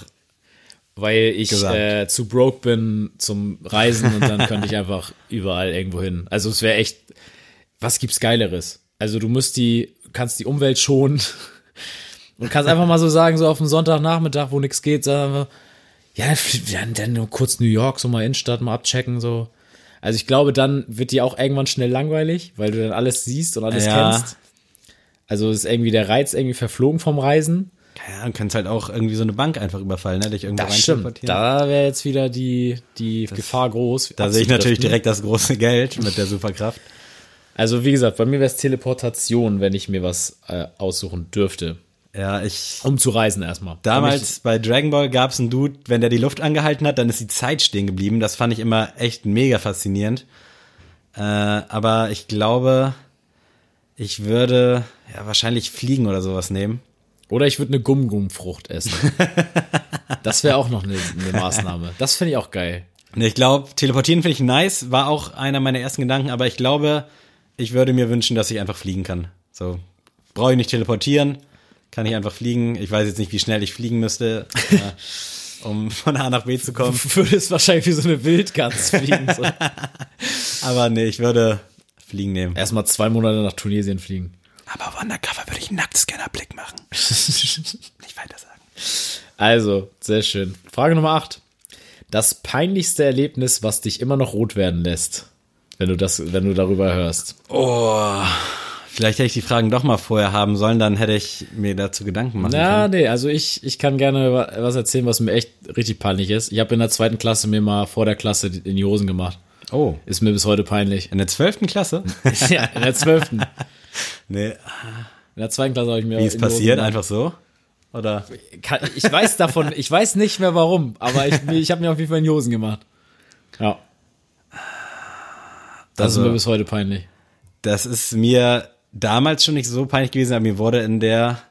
Weil ich äh, zu broke bin zum Reisen und dann könnte ich einfach überall irgendwo hin. Also es wäre echt, was gibt's Geileres? Also du musst die, kannst die Umwelt schonen und kannst einfach mal so sagen, so auf dem Sonntagnachmittag, wo nichts geht, sagen wir, ja, dann, dann nur kurz New York, so mal Innenstadt mal abchecken, so. Also ich glaube, dann wird dir auch irgendwann schnell langweilig, weil du dann alles siehst und alles Ja. kennst. Also ist irgendwie der Reiz irgendwie verflogen vom Reisen. Ja, du kannst halt auch irgendwie so eine Bank einfach überfallen, ne? Dich irgendwo Das stimmt. Da wäre jetzt wieder die, die Gefahr groß. Da sehe ich natürlich direkt das große Geld mit der Superkraft. Also wie gesagt, bei mir wäre es Teleportation, wenn ich mir was äh, aussuchen dürfte. Ja, ich. Um zu reisen erstmal. Damals bei Dragon Ball gab es einen Dude, wenn der die Luft angehalten hat, dann ist die Zeit stehen geblieben. Das fand ich immer echt mega faszinierend. Äh, aber ich glaube, ich würde ja wahrscheinlich fliegen oder sowas nehmen. Oder ich würde eine Gum-Gum-Frucht essen. das wäre auch noch eine, eine Maßnahme. Das finde ich auch geil. Ich glaube, teleportieren finde ich nice, war auch einer meiner ersten Gedanken, aber ich glaube, ich würde mir wünschen, dass ich einfach fliegen kann. So, brauche ich nicht teleportieren, kann ich einfach fliegen. Ich weiß jetzt nicht, wie schnell ich fliegen müsste, äh, um von A nach B zu kommen. Du würdest wahrscheinlich wie so eine Wildgans fliegen. So. Aber nee, ich würde fliegen nehmen. Erstmal zwei Monate nach Tunesien fliegen. Aber auf Undercover würde ich einen Nacktscannerblick machen. nicht weiter sagen. Also, sehr schön. Frage Nummer 8. Das peinlichste Erlebnis, was dich immer noch rot werden lässt, wenn du das, wenn du darüber hörst. Oh, vielleicht hätte ich die Fragen doch mal vorher haben sollen, dann hätte ich mir dazu Gedanken machen Na, können. nee, also ich, ich kann gerne wa- was erzählen, was mir echt richtig peinlich ist. Ich habe in der zweiten Klasse mir mal vor der Klasse in die Hosen gemacht. Oh, Ist mir bis heute peinlich. in der zwölften Klasse? ja, in der zwölften. nee, In der zweiten Klasse habe ich mir wie ist passiert? Einfach so? Oder? Ich weiß davon, ich weiß nicht mehr warum, aber ich, ich habe mir auf jeden Fall in die Hosen gemacht. Ja. Das Also- ist mir bis heute peinlich. Das ist mir damals schon nicht so peinlich gewesen, aber mir wurde in der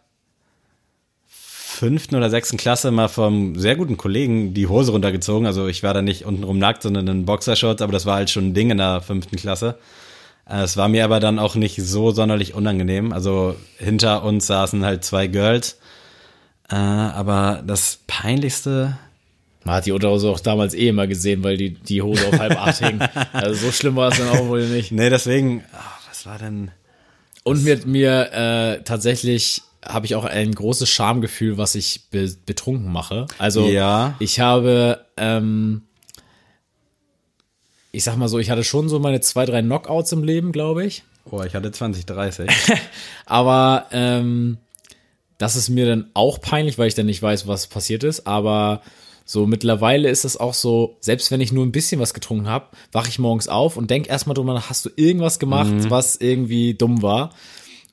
fünften oder sechsten Klasse mal vom sehr guten Kollegen die Hose runtergezogen. Also ich war da nicht untenrum nackt, sondern in Boxershorts, aber das war halt schon ein Ding in der fünften Klasse. Es war mir aber dann auch nicht so sonderlich unangenehm. Also hinter uns saßen halt zwei Girls. Äh, aber das Peinlichste, Man hat die Unterhose auch damals eh immer gesehen, weil die, die Hose auf halb acht hing. Also so schlimm war es dann auch wohl nicht. nee, deswegen, ah, was war denn? Und mir, mir äh, tatsächlich habe ich auch ein großes Schamgefühl, was ich be betrunken mache. Also Ja. ich habe, ähm, ich sag mal so, ich hatte schon so meine zwei, drei Knockouts im Leben, glaube ich. Oh, ich hatte 20, 30. Aber ähm, das ist mir dann auch peinlich, weil ich dann nicht weiß, was passiert ist. Aber so mittlerweile ist es auch so, selbst wenn ich nur ein bisschen was getrunken habe, wache ich morgens auf und denk erstmal drüber nach, hast du irgendwas gemacht, was irgendwie dumm war?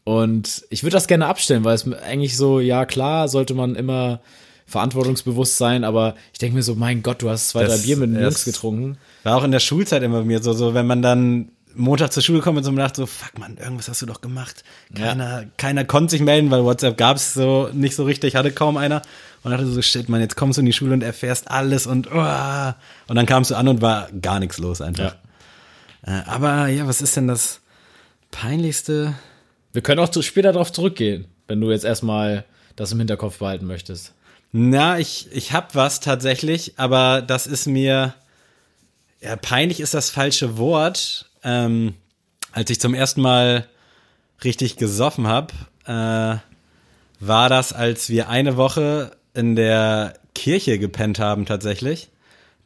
Und ich würde das gerne abstellen, weil es mir eigentlich so, ja klar, sollte man immer verantwortungsbewusst sein, aber ich denke mir so, mein Gott, du hast zwei, Das- drei Bier mit den Jungs getrunken. War auch in der Schulzeit immer bei mir so, so wenn man dann Montag zur Schule gekommen und so dachte so, fuck man, irgendwas hast du doch gemacht. Keiner, keiner konnte sich melden, weil WhatsApp gab's so nicht so richtig, hatte kaum einer. Und dachte so, shit, man, jetzt kommst du in die Schule und erfährst alles und oh. Und dann kamst du an und war gar nichts los einfach. Äh, aber ja, was ist denn das peinlichste? Wir können auch zu- später darauf zurückgehen, wenn du jetzt erstmal das im Hinterkopf behalten möchtest. Na, ich, ich hab was tatsächlich, aber das ist mir, ja, peinlich ist das falsche Wort. Ähm, als ich zum ersten Mal richtig gesoffen hab, äh, war das, als wir eine Woche in der Kirche gepennt haben tatsächlich.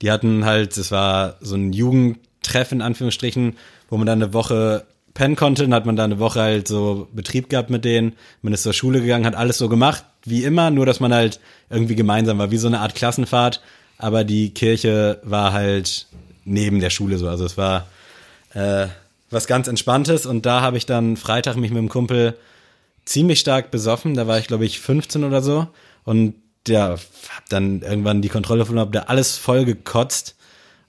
Die hatten halt, es war so ein Jugendtreffen in Anführungsstrichen, wo man dann eine Woche pennen konnte. Dann hat man da eine Woche halt so Betrieb gehabt mit denen. Man ist zur Schule gegangen, hat alles so gemacht, wie immer, nur dass man halt irgendwie gemeinsam war, wie so eine Art Klassenfahrt. Aber die Kirche war halt neben der Schule so. Also es war äh, was ganz Entspanntes. Und da habe ich dann Freitag mich mit dem Kumpel ziemlich stark besoffen. Da war ich, glaube ich, 15 oder so. Und ja, hab dann irgendwann die Kontrolle verloren, hab da alles voll gekotzt.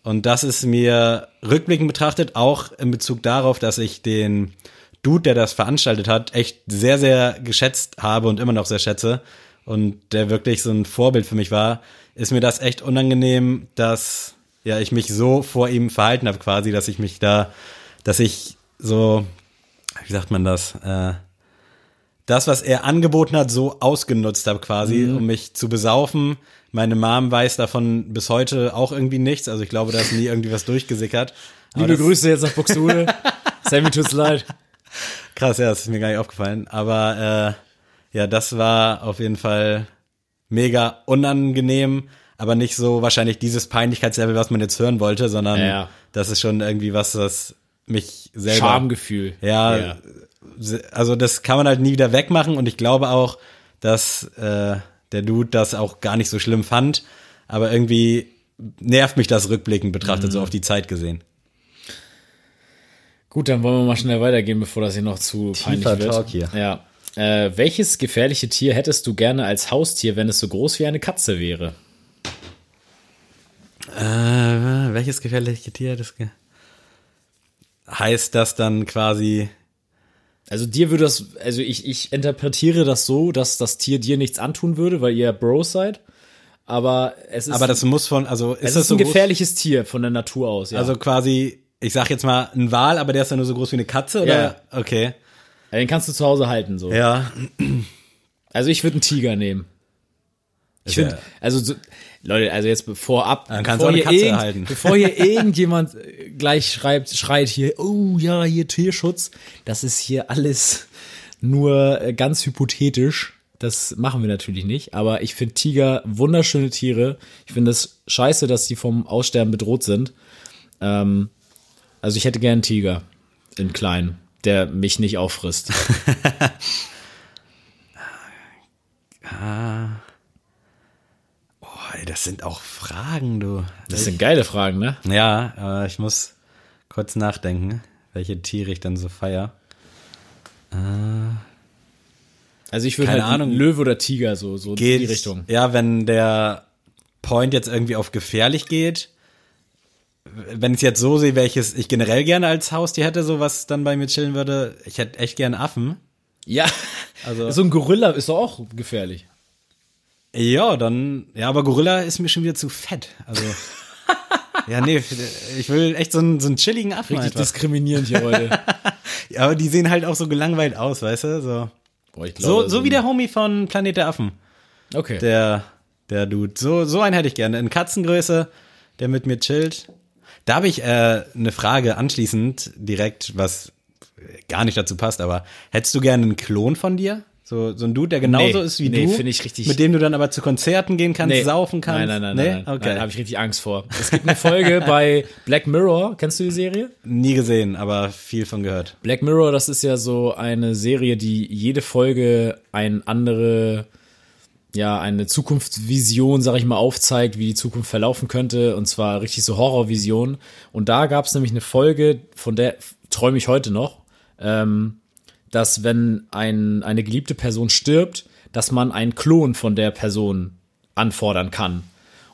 Und das ist mir rückblickend betrachtet auch in Bezug darauf, dass ich den Dude, der das veranstaltet hat, echt sehr, sehr geschätzt habe und immer noch sehr schätze und der wirklich so ein Vorbild für mich war, ist mir das echt unangenehm, dass ja ich mich so vor ihm verhalten habe quasi, dass ich mich da, dass ich so, wie sagt man das, äh, das, was er angeboten hat, so ausgenutzt habe quasi, um mich zu besaufen. Meine Mom weiß davon bis heute auch irgendwie nichts. Also ich glaube, da ist nie irgendwie was durchgesickert. Aber Liebe Grüße jetzt nach Buxtehude. Sammy tut's leid. Krass, ja, das ist mir gar nicht aufgefallen. Aber äh, ja, das war auf jeden Fall mega unangenehm, aber nicht so wahrscheinlich dieses Peinlichkeitslevel, was man jetzt hören wollte, sondern Ja. das ist schon irgendwie was, das mich selber. Schamgefühl. Ja, se- also das kann man halt nie wieder wegmachen und ich glaube auch, dass äh, der Dude das auch gar nicht so schlimm fand, aber irgendwie nervt mich das rückblickend betrachtet, Mhm. so auf die Zeit gesehen. Gut, dann wollen wir mal schnell weitergehen, bevor das hier noch zu peinlich wird. Talk hier. Ja. Äh, welches gefährliche Tier hättest du gerne als Haustier, wenn es so groß wie eine Katze wäre? Äh, welches gefährliche Tier das ge heißt das dann quasi Also dir würde das, also ich, ich interpretiere das so, dass das Tier dir nichts antun würde, weil ihr Bros seid. Aber es ist, aber das muss von also ist es das ist so ein groß, gefährliches Tier von der Natur aus. Ja. also quasi ich sag jetzt mal ein Wal, aber der ist ja nur so groß wie eine Katze oder Ja. okay. den kannst du zu Hause halten so. Ja, Also ich würde einen Tiger nehmen. Ich finde, also so, Leute, also jetzt vorab, Dann kannst bevor du auch eine Katze irgend- halten. bevor hier irgendjemand äh, gleich schreibt, schreit hier, oh ja, hier Tierschutz, das ist hier alles nur äh, ganz hypothetisch. Das machen wir natürlich nicht, aber ich finde Tiger wunderschöne Tiere. Ich finde es scheiße, dass die vom Aussterben bedroht sind. Ähm, also ich hätte gern einen Tiger in klein, der mich nicht auffrisst. ey, das sind auch Fragen, du. Das sind geile Fragen, ne? Ja, aber ich muss kurz nachdenken, welche Tiere ich dann so feier. Also ich würde Keine halt Ahnung. Löwe oder Tiger so so in Geht die Richtung. Ja, wenn der Point jetzt irgendwie auf gefährlich geht, wenn ich es jetzt so sehe, welches ich generell gerne als Haustier hätte, so was dann bei mir chillen würde, ich hätte echt gern Affen. Ja, Also- also so ein Gorilla ist doch auch gefährlich. Ja, dann, ja, aber Gorilla ist mir schon wieder zu fett. Also, ja, nee, ich will echt so einen, so einen chilligen Affen Richtig einfach. diskriminierend hier heute. Ja, aber die sehen halt auch so gelangweilt aus, weißt du? So, Boah, ich so, so wie der Homie von Planet der Affen. Okay. Der, der Dude. So, so einen hätte ich gerne. In Katzengröße, der mit mir chillt. Da habe ich äh, eine Frage anschließend direkt, was gar nicht dazu passt, aber hättest du gerne einen Klon von dir? So, so ein Dude, der genauso Nee, ist wie nee, du, finde ich richtig- mit dem du dann aber zu Konzerten gehen kannst, saufen kannst. Nein, nein, nein, nee? nein, nein. Okay. Nein, habe ich richtig Angst vor. Es gibt eine Folge bei Black Mirror. Kennst du die Serie? Nie gesehen, aber viel von gehört. Black Mirror, das ist ja so eine Serie, die jede Folge ein andere, ja, eine Zukunftsvision, sag ich mal, aufzeigt, wie die Zukunft verlaufen könnte. Und zwar richtig so Horrorvision. Und da gab es nämlich eine Folge, von der träume ich heute noch, ähm, dass wenn ein, eine geliebte Person stirbt, dass man einen Klon von der Person anfordern kann.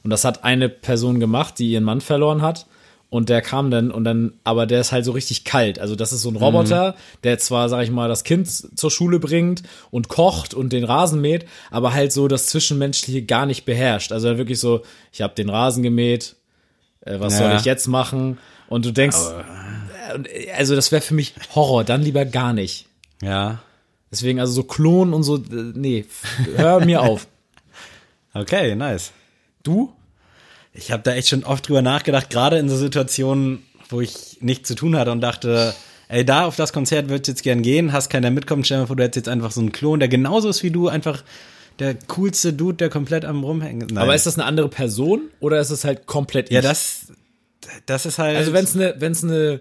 Und das hat eine Person gemacht, die ihren Mann verloren hat. Und der kam dann und dann, aber der ist halt so richtig kalt. Also das ist so ein Roboter, der zwar, sag ich mal, das Kind zur Schule bringt und kocht und den Rasen mäht, aber halt so das Zwischenmenschliche gar nicht beherrscht. Also wirklich so, ich habe den Rasen gemäht, äh, was Ja. soll ich jetzt machen? Und du denkst, und, äh, also das wäre für mich Horror, dann lieber gar nicht. Ja. Deswegen also so Klonen und so, äh, nee, hör mir auf. Okay, nice. Du? Ich habe da echt schon oft drüber nachgedacht, gerade in so Situationen, wo ich nichts zu tun hatte und dachte, ey, da auf das Konzert würdest du jetzt gern gehen, hast keiner mitkommen, stell dir vor, du hättest jetzt einfach so einen Klon, der genauso ist wie du, einfach der coolste Dude, der komplett am rumhängen. Nein. Aber ist das eine andere Person oder ist es halt komplett ja, ich? das, das ist halt. Also wenn es eine, wenn es eine,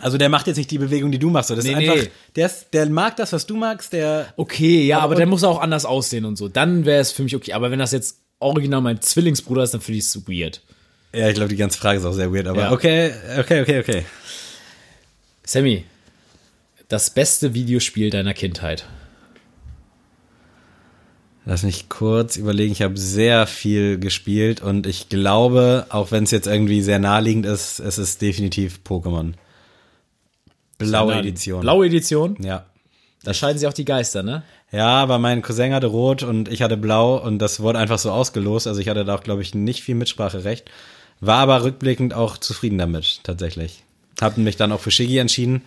also der macht jetzt nicht die Bewegung, die du machst. So. Das Nee, ist einfach, nee. der, ist, der mag das, was du magst, der. okay, ja, aber und- der muss auch anders aussehen und so. Dann wäre es für mich okay. Aber wenn das jetzt original mein Zwillingsbruder ist, dann finde ich es weird. Ja, ich glaube, die ganze Frage ist auch sehr weird, aber Ja. okay, okay, okay, okay. Sammy, das beste Videospiel deiner Kindheit. Lass mich kurz überlegen. Ich habe sehr viel gespielt und ich glaube, auch wenn es jetzt irgendwie sehr naheliegend ist, es ist definitiv Pokémon. Blaue Edition. Blaue Edition. Ja. Da scheiden sich auch die Geister, ne? Ja, aber mein Cousin hatte rot und ich hatte blau und das wurde einfach so ausgelost. Also ich hatte da auch, glaube ich, nicht viel Mitspracherecht. War aber rückblickend auch zufrieden damit, tatsächlich. Hab mich dann auch für Shiggy entschieden.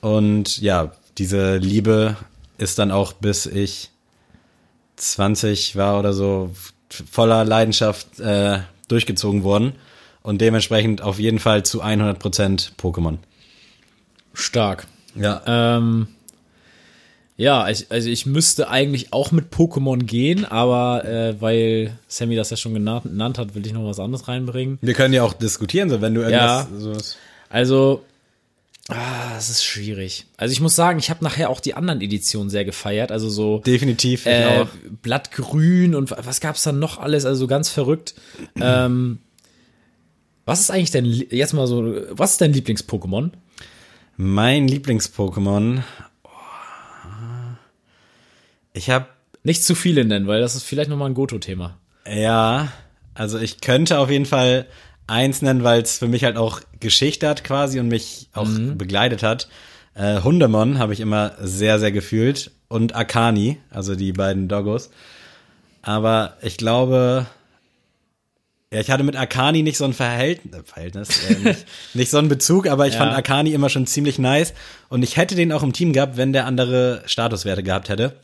Und ja, diese Liebe ist dann auch bis ich 20 war oder so voller Leidenschaft äh, durchgezogen worden. Und dementsprechend auf jeden Fall zu 100% Pokémon. Stark. Ja. Ähm, ja, ich, also ich müsste eigentlich auch mit Pokémon gehen, aber äh, weil Sammy das ja schon genannt, genannt hat, will ich noch was anderes reinbringen. Wir können ja auch diskutieren, so wenn du irgendwas Ja. so Also, ah, es ist schwierig. Also ich muss sagen, ich habe nachher auch die anderen Editionen sehr gefeiert. Also so definitiv äh. Blattgrün und was gab's dann noch alles? Also ganz verrückt. ähm, was ist eigentlich dein, jetzt mal so, was ist dein Lieblings-Pokémon? Mein Lieblings-Pokémon. Oh. Ich habe Nicht zu viele nennen, weil das ist vielleicht nochmal ein Goto-Thema. ja, also ich könnte auf jeden Fall eins nennen, weil es für mich halt auch Geschichte hat quasi und mich auch begleitet hat. Äh, Hundemon habe ich immer sehr, sehr gefühlt und Akani, also die beiden Doggos. Aber ich glaube, ja, ich hatte mit Akani nicht so ein Verhältnis, äh, Verhältnis äh, nicht, nicht so einen Bezug, aber ich Ja. fand Akani immer schon ziemlich nice und ich hätte den auch im Team gehabt, wenn der andere Statuswerte gehabt hätte.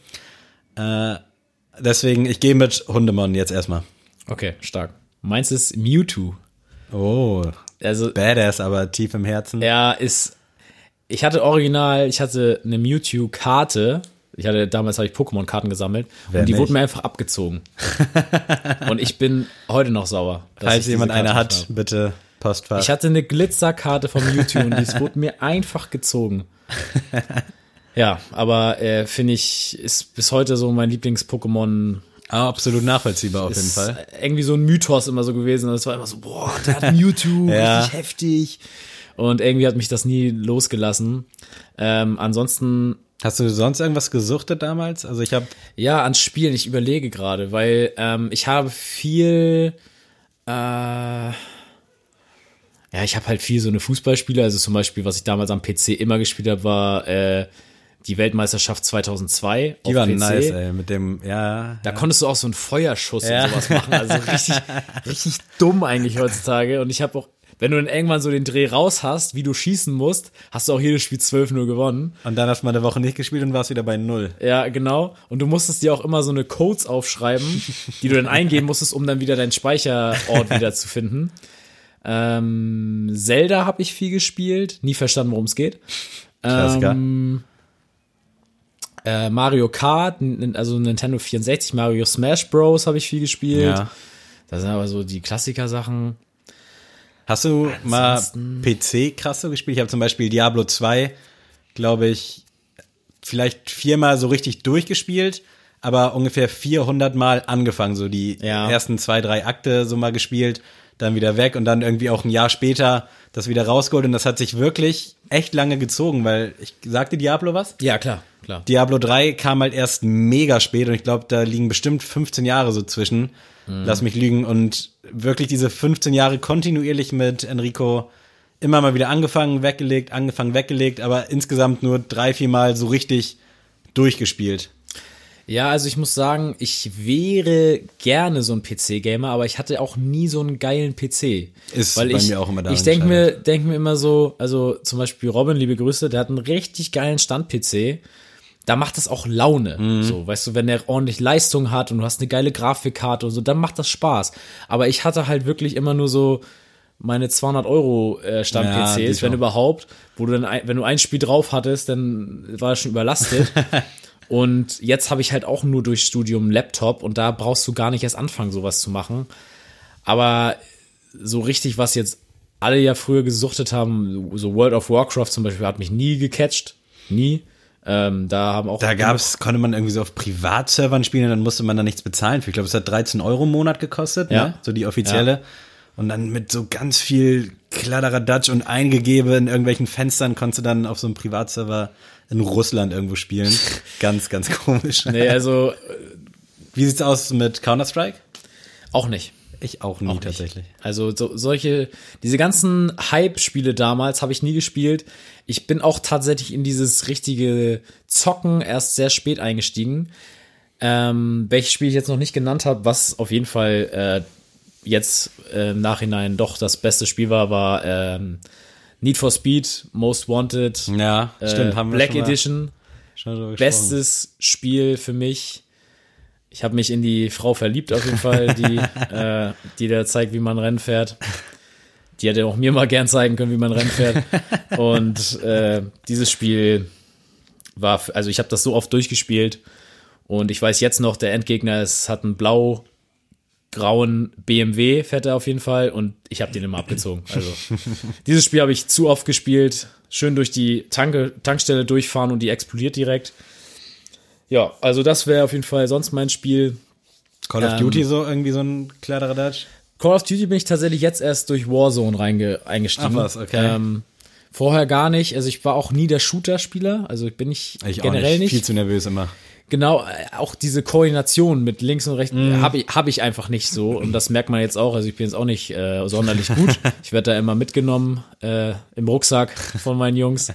Äh, deswegen, ich gehe mit Hundemon jetzt erstmal. Okay, stark. Meins ist Mewtwo. Oh, Also badass, aber tief im Herzen. er ist. Ich hatte original, ich hatte eine Mewtwo-Karte. Ich hatte damals habe ich Pokémon-Karten gesammelt Wer und die nicht? wurden mir einfach abgezogen. und ich bin heute noch sauer. Falls jemand eine hat, habe. bitte Postfach. Ich hatte eine Glitzerkarte von Mewtwo und die wurde mir einfach gezogen. Ja, aber äh, finde ich, ist bis heute so mein Lieblings-Pokémon. Ah, absolut nachvollziehbar auf jeden Fall. irgendwie so ein Mythos immer so gewesen. Und es war immer so, boah, der hat Mewtwo, Ja. richtig heftig. Und irgendwie hat mich das nie losgelassen. Ähm, ansonsten, Hast du sonst irgendwas gesuchtet damals? Also ich habe ja, ans Spielen, ich überlege gerade, weil ähm, ich habe viel, äh, ja, ich habe halt viel so eine Fußballspiele, also zum Beispiel, was ich damals am PC immer gespielt habe, war äh, die Weltmeisterschaft 2002 die auf waren PC. nice, ey, mit dem ja. Da konntest du auch so einen Feuerschuss Ja. und sowas machen. Also richtig, richtig dumm eigentlich heutzutage. Und ich habe auch, wenn du dann irgendwann so den Dreh raus hast, wie du schießen musst, hast du auch jedes Spiel 12-0 gewonnen. Und dann hast du mal eine Woche nicht gespielt und warst wieder bei null. Ja, genau. Und du musstest dir auch immer so eine Codes aufschreiben, die du dann eingeben musstest, um dann wieder deinen Speicherort wieder zu finden. Ähm, Zelda habe ich viel gespielt, nie verstanden, worum es geht. Ähm, äh, Mario Kart, also Nintendo 64, Mario Smash Bros. habe ich viel gespielt. Ja. Das sind aber so die Klassiker-Sachen. Hast du mal Ansonsten- PC krass so gespielt? Ich habe zum Beispiel Diablo 2, glaube ich, vielleicht viermal so richtig durchgespielt, aber ungefähr 400 Mal angefangen, so die Ja. ersten zwei, drei Akte so mal gespielt, dann wieder weg und dann irgendwie auch ein Jahr später das wieder rausgeholt und das hat sich wirklich echt lange gezogen, weil ich sagte Diablo was? Ja, klar, klar. Diablo 3 kam halt erst mega spät und ich glaube, da liegen bestimmt 15 Jahre so zwischen. Lass mich lügen. Und wirklich diese 15 Jahre kontinuierlich mit Enrico immer mal wieder angefangen, weggelegt, angefangen, weggelegt, aber insgesamt nur drei, vier Mal so richtig durchgespielt. Ja, also ich muss sagen, ich wäre gerne so ein PC-Gamer, aber ich hatte auch nie so einen geilen PC. Ist Weil bei ich, mir auch immer daran Ich denke mir, denk mir immer so, also zum Beispiel Robin, liebe Grüße, der hat einen richtig geilen Stand-PC. Da macht das auch Laune. Mhm. So, weißt du, wenn der ordentlich Leistung hat und du hast eine geile Grafikkarte und so, dann macht das Spaß. Aber ich hatte halt wirklich immer nur so meine 200 Euro äh, Ja, Stand-PCs, die wenn auch. überhaupt, wo du dann, ein, wenn du ein Spiel drauf hattest, dann war es schon überlastet. Und jetzt habe ich halt auch nur durch Studium Laptop und da brauchst du gar nicht erst anfangen, sowas zu machen. Aber so richtig, was jetzt alle ja früher gesuchtet haben, so World of Warcraft zum Beispiel, hat mich nie gecatcht. Nie. Ähm, da haben auch. Da gab's, konnte man irgendwie so auf Privatservern spielen und dann musste man da nichts bezahlen. für. Ich glaube, es hat 13 Euro im Monat gekostet, Ja. ne? so die offizielle. Und dann mit so ganz viel Kladderadatsch und eingegeben in irgendwelchen Fenstern konntest du dann auf so einem Privatserver in Russland irgendwo spielen. ganz, ganz komisch. Nee, also Wie sieht's aus mit Counter-Strike? auch nicht. Ich auch nie Auch nicht. tatsächlich. Also so, solche, diese ganzen Hype-Spiele damals habe ich nie gespielt. Ich bin auch tatsächlich in dieses richtige Zocken erst sehr spät eingestiegen. Ähm, welches Spiel ich jetzt noch nicht genannt habe, was auf jeden Fall äh, jetzt äh, im Nachhinein doch das beste Spiel war, war ähm, Need for Speed, Most Wanted, Ja, stimmt. äh, haben wir Black schon mal, Edition. Schon. Bestes Spiel für mich. Ich habe mich in die Frau verliebt auf jeden Fall, die, äh, die da zeigt, wie man Rennen fährt. Die hätte auch mir mal gern zeigen können, wie man Rennen fährt. Und äh, dieses Spiel war, also ich habe das so oft durchgespielt und ich weiß jetzt noch, der Endgegner ist, hat einen blau-grauen BMW, fährt er auf jeden Fall und ich habe den immer abgezogen. Also dieses Spiel habe ich zu oft gespielt, schön durch die Tanke, Tankstelle durchfahren und die explodiert direkt. Ja, also das wäre auf jeden Fall sonst mein Spiel. Call of ähm, Duty so irgendwie so ein Kladderadatsch? Call of Duty bin ich tatsächlich jetzt erst durch Warzone reinge eingestiegen. Ach was, okay. Ähm, vorher gar nicht. Also ich war auch nie der Shooter-Spieler. Also ich bin nicht Ich auch generell nicht. Viel zu nervös immer. Genau, äh, auch diese Koordination mit links und rechts Mhm. habe ich, hab ich einfach nicht so. Und das merkt man jetzt auch. Also ich bin jetzt auch nicht äh, sonderlich gut. Ich werde da immer mitgenommen äh, im Rucksack von meinen Jungs.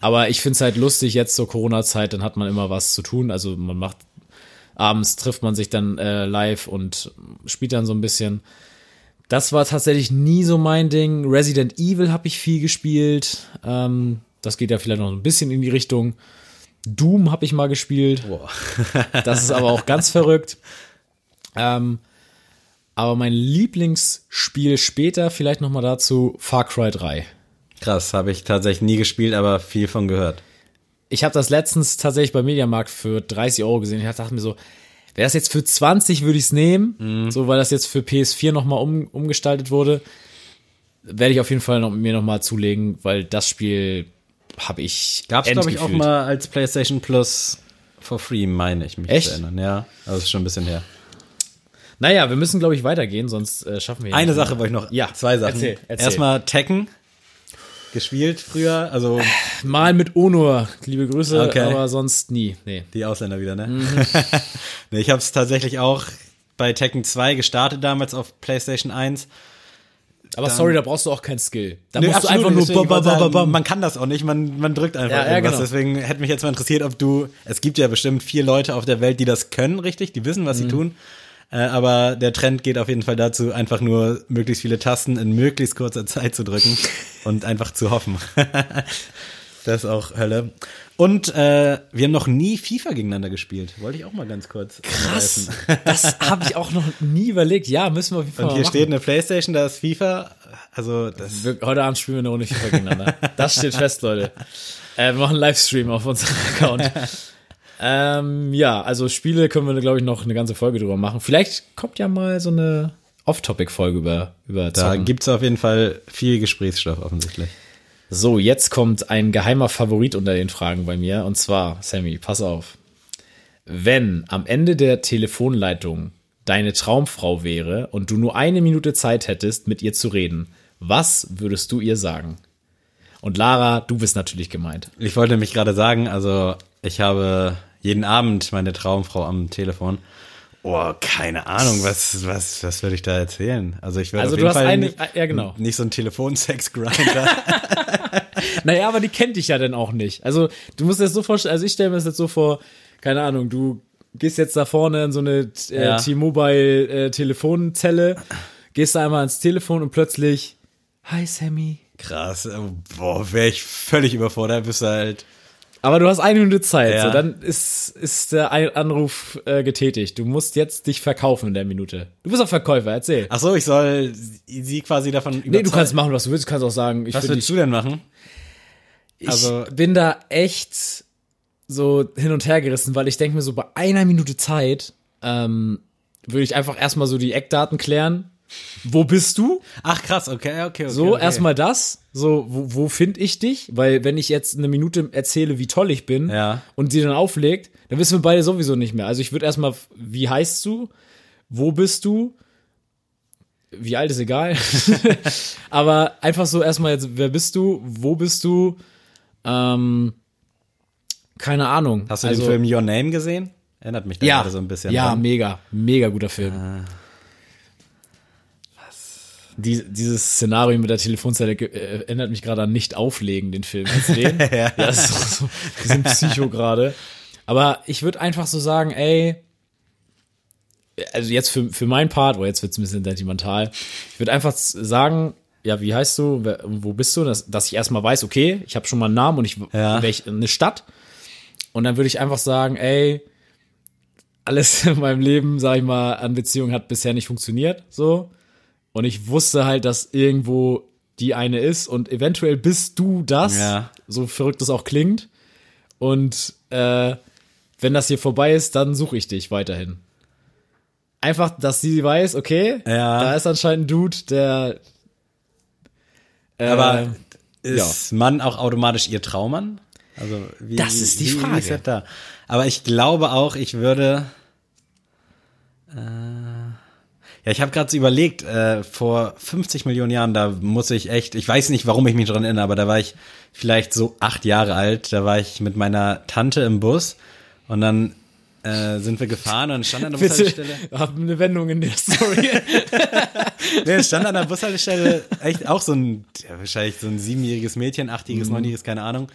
Aber ich finde es halt lustig, jetzt zur Corona-Zeit, dann hat man immer was zu tun. Also man macht, abends trifft man sich dann äh, live und spielt dann so ein bisschen. Das war tatsächlich nie so mein Ding. Resident Evil habe ich viel gespielt. Ähm, das geht ja vielleicht noch ein bisschen in die Richtung. Doom habe ich mal gespielt. Das ist aber auch ganz verrückt. Ähm, aber mein Lieblingsspiel später, vielleicht noch mal dazu, Far Cry 3. Krass, habe ich tatsächlich nie gespielt, aber viel von gehört. Ich habe das letztens tatsächlich beim Mediamarkt für 30 Euro gesehen. Ich dachte mir so, wäre das jetzt für 20, würde ich es nehmen. So, weil das jetzt für PS4 noch mal um, umgestaltet wurde. Werde ich auf jeden Fall noch, mir noch mal zulegen, weil das Spiel habe ich Gab's glaube ich auch mal als PlayStation Plus for free, meine ich mich Echt? zu erinnern. Ja, also ist schon ein bisschen her. Naja, wir müssen, glaube ich, weitergehen, sonst äh, schaffen wir Eine. Sache wollte ich noch, Ja, zwei Sachen. erzähl, erzähl. Erstmal Tekken gespielt früher, also Mal mit Onur, liebe Grüße, Okay. aber sonst nie. Nee. die Ausländer wieder, ne? Mhm. nee, ich habe es tatsächlich auch bei Tekken 2 gestartet damals auf PlayStation 1. Aber sorry, da brauchst du auch keinen Skill. Da Nö, musst du einfach nur sagen, bam, bam. Man kann das auch nicht, man, man drückt einfach Ja, ja, irgendwas. genau. Deswegen hätte mich jetzt mal interessiert, ob du, es gibt ja bestimmt vier Leute auf der Welt, die das können, richtig, die wissen, was Mhm. sie tun. Äh, aber der Trend geht auf jeden Fall dazu, einfach nur möglichst viele Tasten in möglichst kurzer Zeit zu drücken und einfach zu hoffen. das ist auch Hölle. Und äh, wir haben noch nie FIFA gegeneinander gespielt. Wollte ich auch mal ganz kurz. Krass. angreifen. Das habe ich auch noch nie überlegt. Ja, müssen wir auf jeden Fall Und hier machen. steht eine Playstation, da ist FIFA. Also das Wir- Heute Abend spielen wir eine Runde FIFA gegeneinander. Das steht fest, Leute. Äh, wir machen einen Livestream auf unserem Account. ähm, ja, also Spiele können wir, glaube ich, noch eine ganze Folge drüber machen. Vielleicht kommt ja mal so eine Off-Topic-Folge über, über da Zocken. gibt's auf jeden Fall viel Gesprächsstoff offensichtlich. So, jetzt kommt ein geheimer Favorit unter den Fragen bei mir. Und zwar, Sammy, pass auf. Wenn am Ende der Telefonleitung deine Traumfrau wäre und du nur eine Minute Zeit hättest, mit ihr zu reden, was würdest du ihr sagen? Und Lara, du bist natürlich gemeint. Ich wollte mich gerade sagen, also ich habe jeden Abend meine Traumfrau am Telefon Oh, keine Ahnung, was, was, was würde ich da erzählen? Also ich würde Also auf du jeden hast Fall eine- nicht, ja, genau. nicht so ein Telefonsex-Grinder. Naja, aber die kennt dich ja dann auch nicht. Also du musst dir das so vorstellen, also ich stelle mir das jetzt so vor, keine Ahnung, du gehst jetzt da vorne in so eine äh, Ja. T-Mobile äh, gehst da einmal ans Telefon und plötzlich, hi Sammy. Krass, äh, boah, wäre ich völlig überfordert, bist du halt. Aber du hast eine Minute Zeit, Ja. so dann ist, ist der Anruf äh, getätigt. Du musst jetzt dich verkaufen in der Minute. Du bist auch Verkäufer, erzähl. Ach so, ich soll sie quasi davon überzeugen. Nee, du kannst machen, was du willst. Du kannst auch sagen, ich, Was würdest du denn machen? ich also- bin da echt so hin und her gerissen, weil ich denke mir so, bei einer Minute Zeit ähm, würde ich einfach erstmal so die Eckdaten klären. Wo bist du? Ach krass, okay, okay, okay. So, okay. erstmal das. So, wo, wo finde ich dich? Weil, wenn ich jetzt eine Minute erzähle, wie toll ich bin Ja. und sie dann auflegt, dann wissen wir beide sowieso nicht mehr. Also, ich würde erstmal, wie heißt du? Wo bist du? Wie alt ist egal. Aber einfach so erstmal jetzt, wer bist du? Wo bist du? Ähm, keine Ahnung. Hast du also, den Film Your Name gesehen? Erinnert mich da Ja, gerade so ein bisschen ja, dran. mega, mega guter Film. Die, dieses Szenario mit der Telefonzelle äh, erinnert mich gerade an Nicht auflegen, den Film. Den? ja. das ist so, die sind Psycho gerade. Aber ich würde einfach so sagen, ey, also jetzt für, für meinen Part, oh, jetzt wird's ein bisschen sentimental. Ich würde einfach sagen, ja, wie heißt du, wer, wo bist du, dass, dass ich erstmal weiß, okay, ich habe schon mal einen Namen und ich Ja. welch, eine Stadt. Und dann würde ich einfach sagen, ey, alles in meinem Leben, sag ich mal, an Beziehungen hat bisher nicht funktioniert, so. Und ich wusste halt, dass irgendwo die eine ist und eventuell bist du das, Ja. so verrückt es auch klingt. Und äh, wenn das hier vorbei ist, dann suche ich dich weiterhin. Einfach, dass sie weiß, okay, Ja. da ist anscheinend ein Dude, der. Äh, Aber ist Mann auch automatisch ihr Traummann? Also wie, Das ist die wie, Frage. Wie ist da? Aber ich glaube auch, ich würde. Äh, ja, ich habe gerade so überlegt, äh, vor 50 Millionen Jahren, da muss ich echt, ich weiß nicht, warum ich mich dran erinnere, aber da war ich vielleicht so acht Jahre alt, da war ich mit meiner Tante im Bus und dann äh, sind wir gefahren und stand an der bitte, Bushaltestelle. hab eine Wendung in der Story. Nee, stand an der Bushaltestelle echt auch so ein, ja, wahrscheinlich so ein siebenjähriges Mädchen, achtjähriges, neunjähriges, keine Ahnung.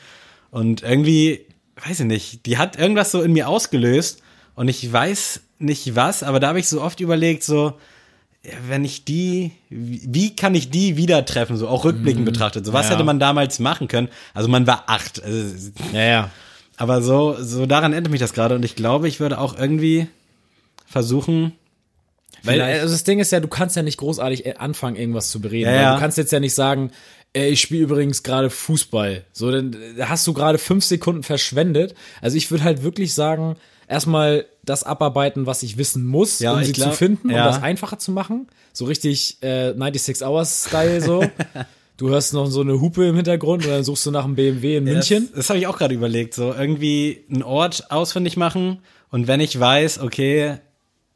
Und irgendwie, weiß ich nicht, die hat irgendwas so in mir ausgelöst und ich weiß nicht was, aber da habe ich so oft überlegt, so, wenn ich die, wie kann ich die wieder treffen, so auch rückblickend betrachtet, so was Ja. hätte man damals machen können? Also man war acht, also, ja, ja. aber so, so daran erinnert mich das gerade und ich glaube, ich würde auch irgendwie versuchen, Weil Vielleicht- also das Ding ist ja, du kannst ja nicht großartig äh, anfangen, irgendwas zu bereden. Ja, ja. Du kannst jetzt ja nicht sagen, ey, ich spiele übrigens gerade Fußball. So, dann äh, hast du gerade fünf Sekunden verschwendet. Also ich würde halt wirklich sagen, erstmal das abarbeiten, was ich wissen muss, Ja, um sie glaub- zu finden, ja. um das einfacher zu machen. So richtig äh, 96 Hours Style so. du hörst noch so eine Hupe im Hintergrund und dann suchst du nach einem BMW in München. Das, das habe ich auch gerade überlegt. So irgendwie einen Ort ausfindig machen und wenn ich weiß, okay,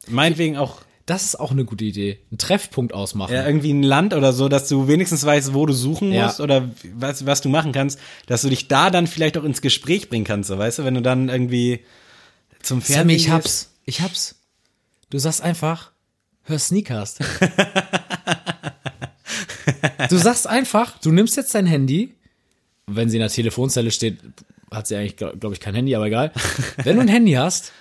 meinetwegen auch Das ist auch eine gute Idee. Einen Treffpunkt ausmachen. ja, irgendwie ein Land oder so, dass du wenigstens weißt, wo du suchen Ja. musst oder was, was du machen kannst, dass du dich da dann vielleicht auch ins Gespräch bringen kannst, so weißt du, wenn du dann irgendwie zum Fernsehen Sammy, ich hab's. Ich hab's. Du sagst einfach, hör Sneakers. du sagst einfach, du nimmst jetzt dein Handy. Wenn sie in der Telefonzelle steht, hat sie eigentlich, glaube glaub ich, kein Handy, aber egal. Wenn du ein Handy hast,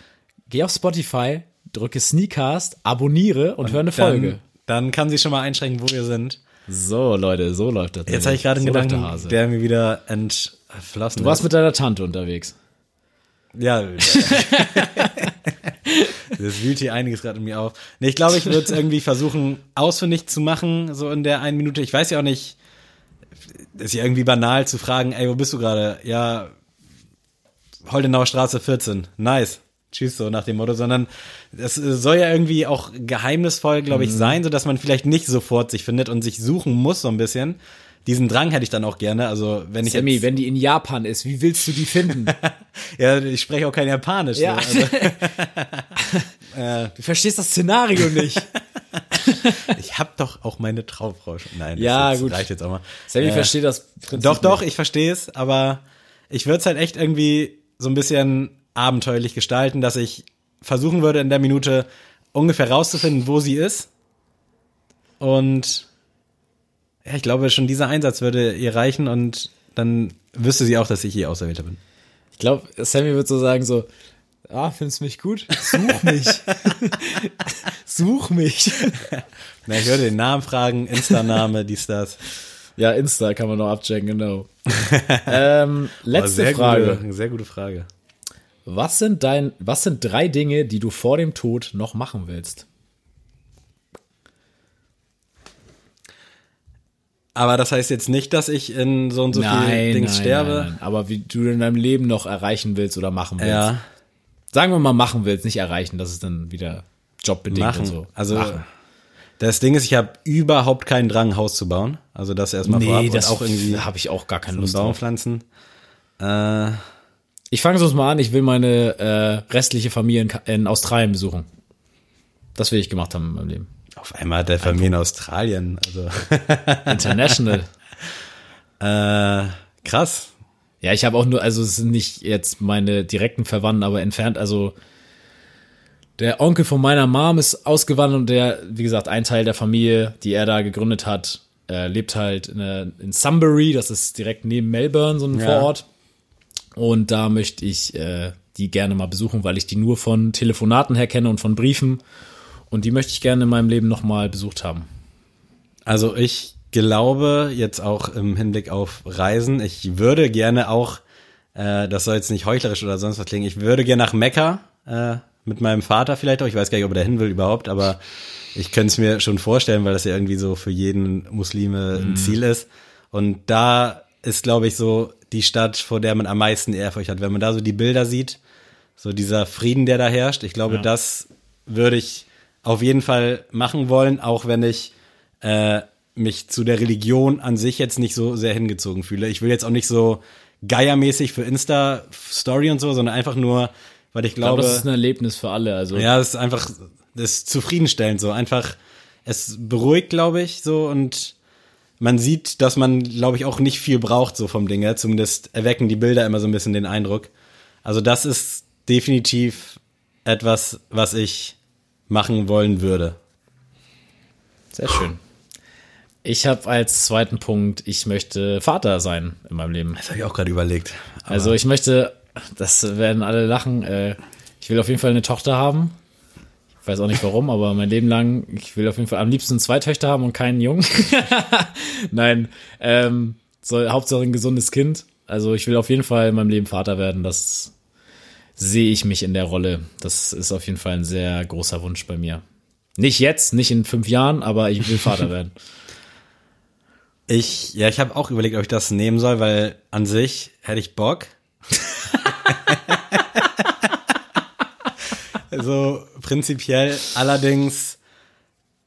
geh auf Spotify, drücke Sneakcast, abonniere und, hör eine Folge. Dann, dann kann sie schon mal einschränken, wo wir sind. So, Leute, so läuft das. Jetzt habe ich gerade einen so der Gedanken, Hase. der mir wieder entflossen du warst ist. mit deiner Tante unterwegs. Ja. das wühlt hier einiges gerade in mir auf. Nee, ich glaube, ich würde es irgendwie versuchen, ausfindig zu machen, so in der einen Minute. Ich weiß ja auch nicht, ist ja irgendwie banal zu fragen, ey, wo bist du gerade? Ja, Holdenauer Straße 14. Nice. Tschüss, so nach dem Motto, sondern es soll ja irgendwie auch geheimnisvoll, glaube ich, sein, so dass man vielleicht nicht sofort sich findet und sich suchen muss so ein bisschen. Diesen Drang hätte ich dann auch gerne. Also wenn ich Sammy, jetzt, wenn die in Japan ist, wie willst du die finden? ja, ich spreche auch kein Japanisch. Ja. So. Also, du verstehst das Szenario nicht. Ich hab doch auch meine Traumfrau schon. Nein, Ja, das, gut. reicht jetzt auch mal. Sammy Äh, versteht das Prinzip Doch, doch, nicht. ich verstehe es, aber ich würde es halt echt irgendwie so ein bisschen abenteuerlich gestalten, dass ich versuchen würde, in der Minute ungefähr rauszufinden, wo sie ist. Und ja, ich glaube, schon dieser Einsatz würde ihr reichen und dann wüsste sie auch, dass ich ihr Auserwählter bin. Ich glaube, Sammy wird so sagen so, ah, findest du mich gut? Such mich. Such mich. Na, ich würde den Namen fragen, Insta-Name, dies, das. Ja, Insta kann man noch abchecken, genau. ähm, Aber letzte sehr Frage. Gute, sehr gute Frage. Was sind dein, was sind drei Dinge, die du vor dem Tod noch machen willst? Aber das heißt jetzt nicht, dass ich in so und so viel Dings sterbe. nein, nein. Aber wie du in deinem Leben noch erreichen willst oder machen willst. Ja, Sagen wir mal machen willst, nicht erreichen, das ist dann wieder jobbedingt machen. und so. Also machen. das Ding ist, ich habe überhaupt keinen Drang, ein Haus zu bauen. Also das erstmal vorab nee, und das auch irgendwie habe ich auch gar keine Lust Baum drauf. pflanzen. Äh, Ich fange sonst mal an, ich will meine äh, restliche Familie in, in Australien besuchen. Das will ich gemacht haben in meinem Leben. Auf einmal hat der Familie in Australien. Also International. äh, krass. Ja, ich habe auch nur, also es sind nicht jetzt meine direkten Verwandten, aber entfernt, also der Onkel von meiner Mom ist ausgewandert und der, wie gesagt, ein Teil der Familie, die er da gegründet hat, äh, lebt halt in, der- in Sunbury, das ist direkt neben Melbourne, so ein Ja. Vorort. Und da möchte ich äh, die gerne mal besuchen, weil ich die nur von Telefonaten her kenne und von Briefen. Und die möchte ich gerne in meinem Leben nochmal besucht haben. Also ich glaube jetzt auch im Hinblick auf Reisen, ich würde gerne auch, äh, das soll jetzt nicht heuchlerisch oder sonst was klingen, ich würde gerne nach Mekka äh, mit meinem Vater vielleicht auch. Ich weiß gar nicht, ob er da hin will überhaupt, aber ich könnte es mir schon vorstellen, weil das ja irgendwie so für jeden Muslime ein Ziel ist. Und da ist, glaube ich, so die Stadt, vor der man am meisten Ehrfurcht hat. Wenn man da so die Bilder sieht, so dieser Frieden, der da herrscht, ich glaube, Ja. das würde ich auf jeden Fall machen wollen, auch wenn ich äh, mich zu der Religion an sich jetzt nicht so sehr hingezogen fühle. Ich will jetzt auch nicht so geiermäßig für Insta-Story und so, sondern einfach nur, weil ich Ich glaube, glaube, das ist ein Erlebnis für alle. Also ja, es ist einfach, das ist zufriedenstellend so. Einfach, es beruhigt, glaube ich, so und man sieht, dass man, glaube ich, auch nicht viel braucht so vom Ding her. Zumindest erwecken die Bilder immer so ein bisschen den Eindruck. Also das ist definitiv etwas, was ich machen wollen würde. Sehr schön. Ich habe als zweiten Punkt, ich möchte Vater sein in meinem Leben. Das habe ich auch gerade überlegt. Also ich möchte, das werden alle lachen, äh, ich will auf jeden Fall eine Tochter haben. Ich weiß auch nicht warum, aber mein Leben lang, ich will auf jeden Fall am liebsten zwei Töchter haben und keinen Jungen. Nein, ähm, soll Hauptsache ein gesundes Kind. Also ich will auf jeden Fall in meinem Leben Vater werden. Das sehe ich mich in der Rolle. Das ist auf jeden Fall ein sehr großer Wunsch bei mir. Nicht jetzt, nicht in fünf Jahren, aber ich will Vater werden. Ich, ja, ich habe auch überlegt, ob ich das nehmen soll, weil an sich hätte ich Bock. also prinzipiell, allerdings,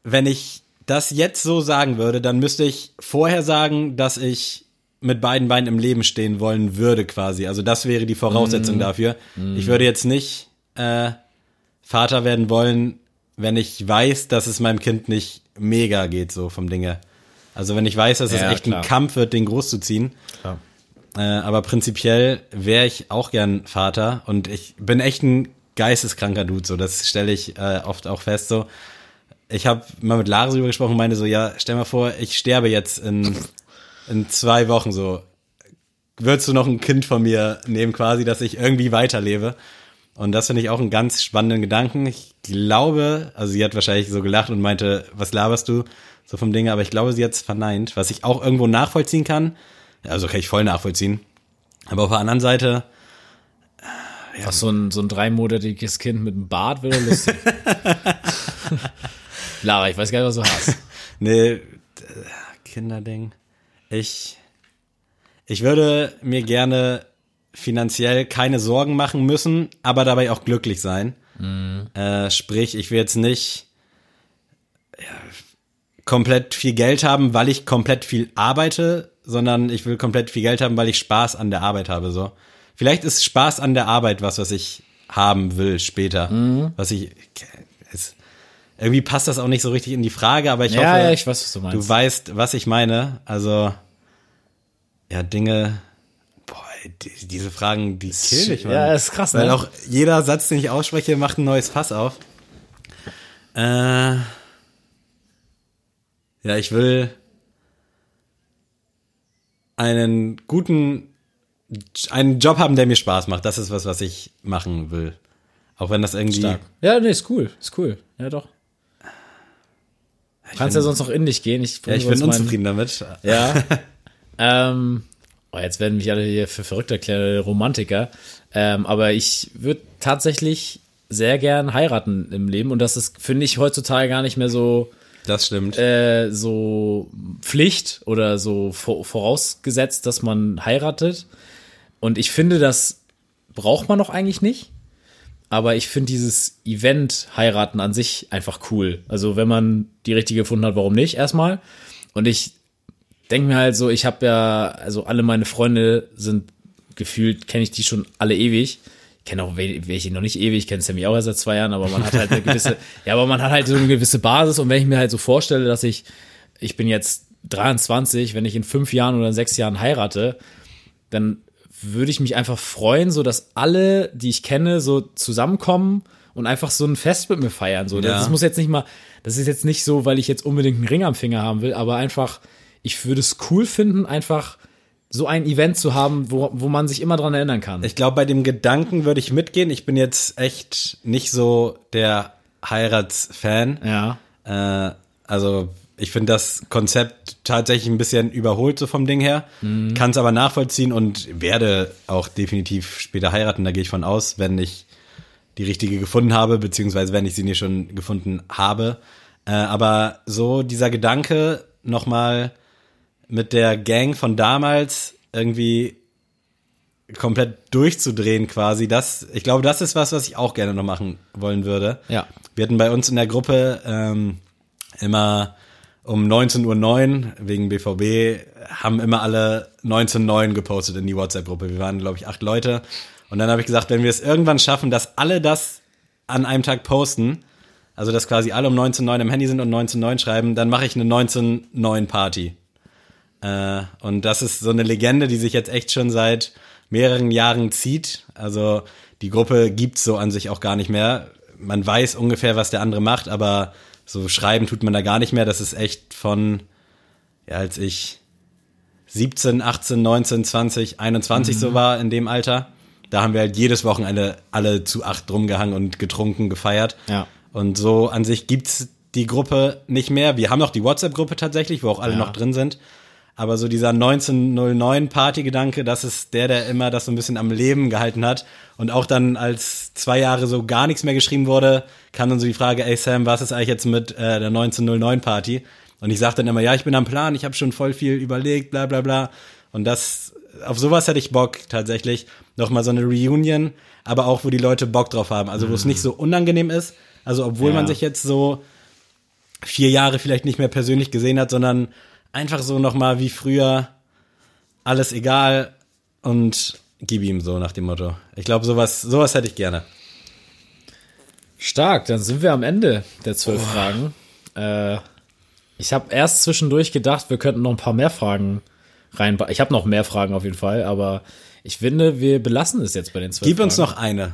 wenn ich das jetzt so sagen würde, dann müsste ich vorher sagen, dass ich mit beiden Beinen im Leben stehen wollen würde, quasi. Also das wäre die Voraussetzung dafür. Ich würde jetzt nicht äh, Vater werden wollen, wenn ich weiß, dass es meinem Kind nicht mega geht, so vom Ding her. Also wenn ich weiß, dass es Ja, echt klar. ein Kampf wird, den groß zu ziehen. Klar. Äh, aber prinzipiell wäre ich auch gern Vater und ich bin echt ein geisteskranker Dude, so das stelle ich äh, oft auch fest. So, ich habe mal mit Lara darüber gesprochen, und meinte so, ja, stell mal vor, ich sterbe jetzt in in zwei Wochen so. Würdest du noch ein Kind von mir nehmen, quasi, dass ich irgendwie weiterlebe? Und das finde ich auch einen ganz spannenden Gedanken. Ich glaube, also sie hat wahrscheinlich so gelacht und meinte, was laberst du so vom Ding, aber ich glaube, sie hat es verneint, was ich auch irgendwo nachvollziehen kann. Also kann ich voll nachvollziehen. Aber auf der anderen Seite, Was so ein, so ein dreimonatiges Kind mit einem Bart wäre lustig. Lara, ich weiß gar nicht, was du hast. nee, äh, Kinderding. Ich, ich würde mir gerne finanziell keine Sorgen machen müssen, aber dabei auch glücklich sein. Äh, sprich, ich will jetzt nicht ja, komplett viel Geld haben, weil ich komplett viel arbeite, sondern ich will komplett viel Geld haben, weil ich Spaß an der Arbeit habe. So, vielleicht ist Spaß an der Arbeit was, was ich haben will später. Was ich es, irgendwie passt das auch nicht so richtig in die Frage, aber ich ja, hoffe, ja, ich weiß, was du meinst. du weißt, was ich meine. Also ja, Dinge. Boah, die, diese Fragen, die killen mich, ja, ist krass, Weil ne? auch jeder Satz, den ich ausspreche, macht ein neues Fass auf. Äh, ja, ich will einen guten, einen Job haben, der mir Spaß macht. Das ist was, was ich machen will. Auch wenn das irgendwie. Stark. Ja, nee, ist cool. Ist cool. Ja, doch. Kannst ja sonst noch in dich gehen. Ich, Ja, ich bin unzufrieden damit. Ja. ähm, oh, jetzt werden mich alle hier für verrückt erklären, Romantiker. Ähm, aber ich würde tatsächlich sehr gern heiraten im Leben und das ist, finde ich, heutzutage gar nicht mehr so, Das stimmt. äh, so Pflicht oder so vor, vorausgesetzt, dass man heiratet. Und ich finde, das braucht man doch eigentlich nicht. Aber ich finde dieses Event heiraten an sich einfach cool. Also wenn man die richtige gefunden hat, warum nicht erstmal? Und ich denke mir halt so, ich habe ja, also alle meine Freunde sind gefühlt, kenne ich die schon alle ewig. Ich kenne auch wel- welche noch nicht ewig, kenne Sammy auch erst seit zwei Jahren, aber man hat halt eine gewisse, ja, aber man hat halt so eine gewisse Basis und wenn ich mir halt so vorstelle, dass ich, ich bin jetzt 23, wenn ich in fünf Jahren oder in sechs Jahren heirate, dann würde ich mich einfach freuen, so dass alle, die ich kenne, so zusammenkommen und einfach so ein Fest mit mir feiern. So, Ja. das muss jetzt nicht mal, das ist jetzt nicht so, weil ich jetzt unbedingt einen Ring am Finger haben will, aber einfach, ich würde es cool finden, einfach so ein Event zu haben, wo, wo man sich immer dran erinnern kann. Ich glaube, bei dem Gedanken würde ich mitgehen. Ich bin jetzt echt nicht so der Heiratsfan. ja. Äh, also ich finde das Konzept tatsächlich ein bisschen überholt so vom Ding her, kann es aber nachvollziehen und werde auch definitiv später heiraten. Da gehe ich von aus, wenn ich die richtige gefunden habe, beziehungsweise wenn ich sie nicht schon gefunden habe. Äh, aber so dieser Gedanke nochmal mit der Gang von damals irgendwie komplett durchzudrehen quasi, das, ich glaube, das ist was, was ich auch gerne noch machen wollen würde. Ja. Wir hatten bei uns in der Gruppe ähm, immer um 19.09 Uhr wegen BVB, haben immer alle 19.09 gepostet in die WhatsApp-Gruppe. Wir waren, glaube ich, acht Leute. Und dann habe ich gesagt, wenn wir es irgendwann schaffen, dass alle das an einem Tag posten, also dass quasi alle um 19.09 im Handy sind und 19.09 schreiben, dann mache ich eine 19.09 Party. Äh, und das ist so eine Legende, die sich jetzt echt schon seit mehreren Jahren zieht. Also die Gruppe gibt's so an sich auch gar nicht mehr. Man weiß ungefähr, was der andere macht, aber so schreiben tut man da gar nicht mehr. Das ist echt von, ja, als ich 17, 18, 19, 20, 21 so war in dem Alter. Da haben wir halt jedes Wochenende alle zu acht rumgehangen und getrunken, gefeiert. Ja. Und so an sich gibt's die Gruppe nicht mehr. Wir haben noch die WhatsApp-Gruppe tatsächlich, wo auch alle Ja. noch drin sind. Aber so dieser 1909 Party-Gedanke, das ist der, der immer das so ein bisschen am Leben gehalten hat. Und auch dann, als zwei Jahre so gar nichts mehr geschrieben wurde, kam dann so die Frage, ey Sam, was ist eigentlich jetzt mit äh, der 1909 Party? Und ich sag dann immer, ja, ich bin am Plan, ich habe schon voll viel überlegt, bla bla bla. Und das, auf sowas hätte ich Bock tatsächlich. Nochmal so eine Reunion, aber auch, wo die Leute Bock drauf haben. Also wo es nicht so unangenehm ist. Also obwohl Ja. man sich jetzt so vier Jahre vielleicht nicht mehr persönlich gesehen hat, sondern einfach so nochmal wie früher alles egal und gib ihm so nach dem Motto. Ich glaube, sowas, sowas hätte ich gerne. Stark, dann sind wir am Ende der zwölf Fragen. Äh, ich habe erst zwischendurch gedacht, wir könnten noch ein paar mehr Fragen rein. Ich habe noch mehr Fragen auf jeden Fall, aber ich finde, wir belassen es jetzt bei den zwölf Gib uns Fragen. noch eine.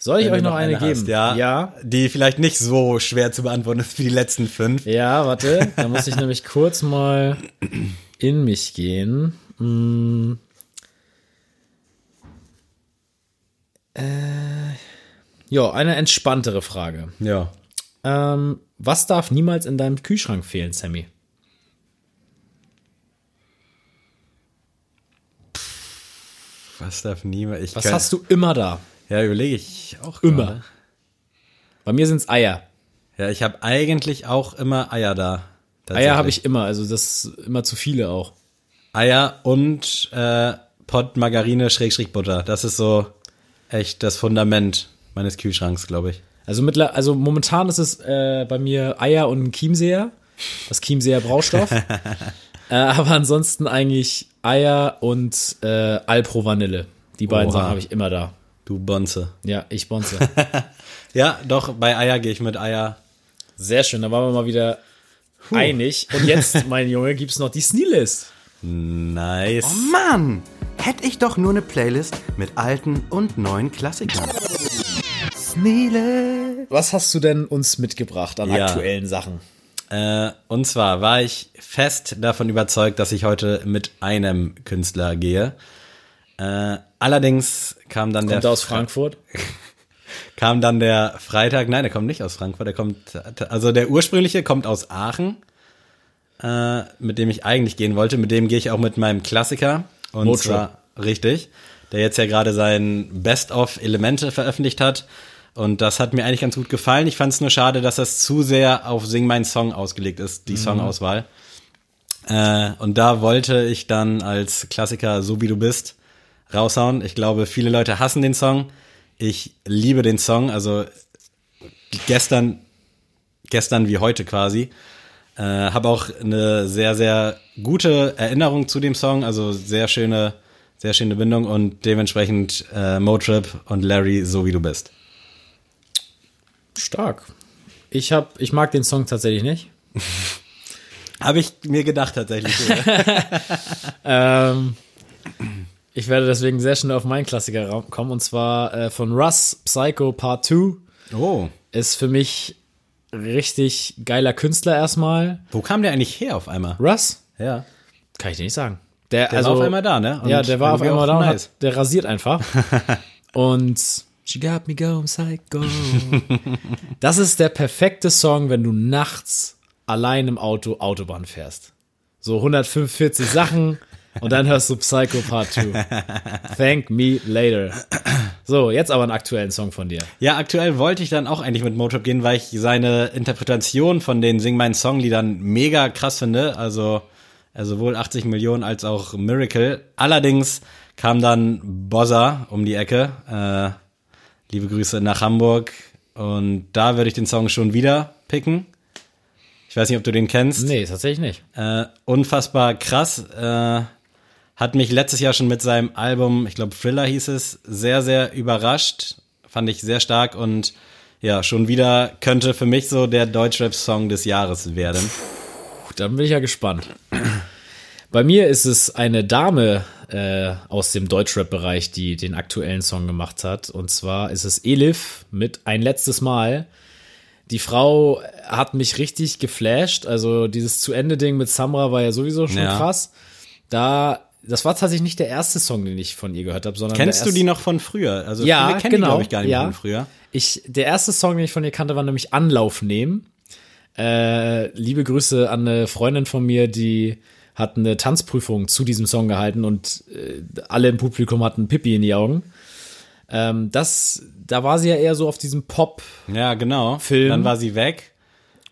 Soll ich wenn euch du noch eine, geben? hast, ja, ja. Die vielleicht nicht so schwer zu beantworten ist wie die letzten fünf. Ja, warte, da muss ich nämlich kurz mal in mich gehen. Mm. Äh, ja, eine entspanntere Frage. Ja. Ähm, was darf niemals in deinem Kühlschrank fehlen, Sammy? Was darf niemand? Ich Was kann, hast du immer da? Ja, überlege ich auch. Immer. gerade. Bei mir sind's Eier. Ja, ich habe eigentlich auch immer Eier da. Eier habe ich immer, also das ist immer zu viele auch. Eier und äh, Pott Margarine Schrägstrich Butter. Das ist so echt das Fundament meines Kühlschranks, glaube ich. Also, mittler, also momentan ist es äh, bei mir Eier und ein Chiemseer, das Chiemseer Braustoff. äh, aber ansonsten eigentlich Eier und äh, Alpro Vanille. Die beiden Oha. Sachen habe ich immer da. Du Bonze. Ja, ich bonze. Ja, doch, bei Eier gehe ich mit Eier. Sehr schön, da waren wir mal wieder einig. Und jetzt, mein Junge, gibt's noch die Sneelist. Nice. Mann, hätte ich doch nur eine Playlist mit alten und neuen Klassikern. Nile. Was hast du denn uns mitgebracht an Ja. aktuellen Sachen? Äh, und zwar war ich fest davon überzeugt, dass ich heute mit einem Künstler gehe. Äh, allerdings kam dann Kommt der er aus Frankfurt? kam dann der Freitag. Nein, der kommt nicht aus Frankfurt. Der kommt, also der ursprüngliche kommt aus Aachen, äh, mit dem ich eigentlich gehen wollte. Mit dem gehe ich auch mit meinem Klassiker. Und Motrip. zwar richtig, der jetzt ja gerade sein Best of Elemente veröffentlicht hat. Und das hat mir eigentlich ganz gut gefallen. Ich fand es nur schade, dass das zu sehr auf Sing mein Song ausgelegt ist, die Songauswahl. Äh, und da wollte ich dann als Klassiker So wie du bist raushauen. Ich glaube, viele Leute hassen den Song. Ich liebe den Song. Also gestern, gestern wie heute quasi. Äh, habe auch eine sehr, sehr gute Erinnerung zu dem Song. Also sehr schöne, sehr schöne Bindung und dementsprechend äh, Motrip und Larry So wie du bist. Stark. Ich hab, ich mag den Song tatsächlich nicht. Habe ich mir gedacht tatsächlich. Ähm, ich werde deswegen sehr schnell auf meinen Klassiker kommen und zwar äh, von Russ Psycho Part 2. oh. Ist für mich richtig geiler Künstler erstmal. Wo kam der eigentlich her auf einmal? Russ? Ja. Kann ich dir nicht sagen. Der, Der also, war auf einmal da, ne? Und ja, der war auf einmal da und nice. hat, der rasiert einfach. und She got me going psycho. das ist der perfekte Song, wenn du nachts allein im Auto Autobahn fährst. So 145 Sachen und dann hörst du Psycho Part 2. Thank me later. So, jetzt aber einen aktuellen Song von dir. Ja, aktuell wollte ich dann auch eigentlich mit Motrip gehen, weil ich seine Interpretation von den Sing meinen Songliedern mega krass finde. Also äh, sowohl 80 Millionen als auch Miracle. Allerdings kam dann Bozza um die Ecke. Äh, liebe Grüße nach Hamburg. Und da würde ich den Song schon wieder picken. Ich weiß nicht, ob du den kennst. Nee, tatsächlich nicht. Äh, unfassbar krass. Äh, hat mich letztes Jahr schon mit seinem Album, ich glaube Thriller hieß es, sehr, sehr überrascht. Fand ich sehr stark und ja, schon wieder könnte für mich so der Deutschrap-Song des Jahres werden. Dann bin ich ja gespannt. Bei mir ist es eine Dame äh, aus dem Deutschrap-Bereich, die den aktuellen Song gemacht hat. Und zwar ist es Elif mit Ein letztes Mal. Die Frau hat mich richtig geflasht. Also dieses Zu-Ende-Ding mit Samra war ja sowieso schon Ja. krass. Da, das war tatsächlich nicht der erste Song, den ich von ihr gehört habe, sondern Kennst du die noch von früher? Also Ja, viele kennen genau, die, glaube ich, gar nicht ja. von früher. Ich, der erste Song, den ich von ihr kannte, war nämlich Anlauf nehmen. Äh, liebe Grüße an eine Freundin von mir, die hat eine Tanzprüfung zu diesem Song gehalten und äh, alle im Publikum hatten Pipi in die Augen. Ähm, das, da war sie ja eher so auf diesem Pop Ja, genau. Film. Dann war sie weg.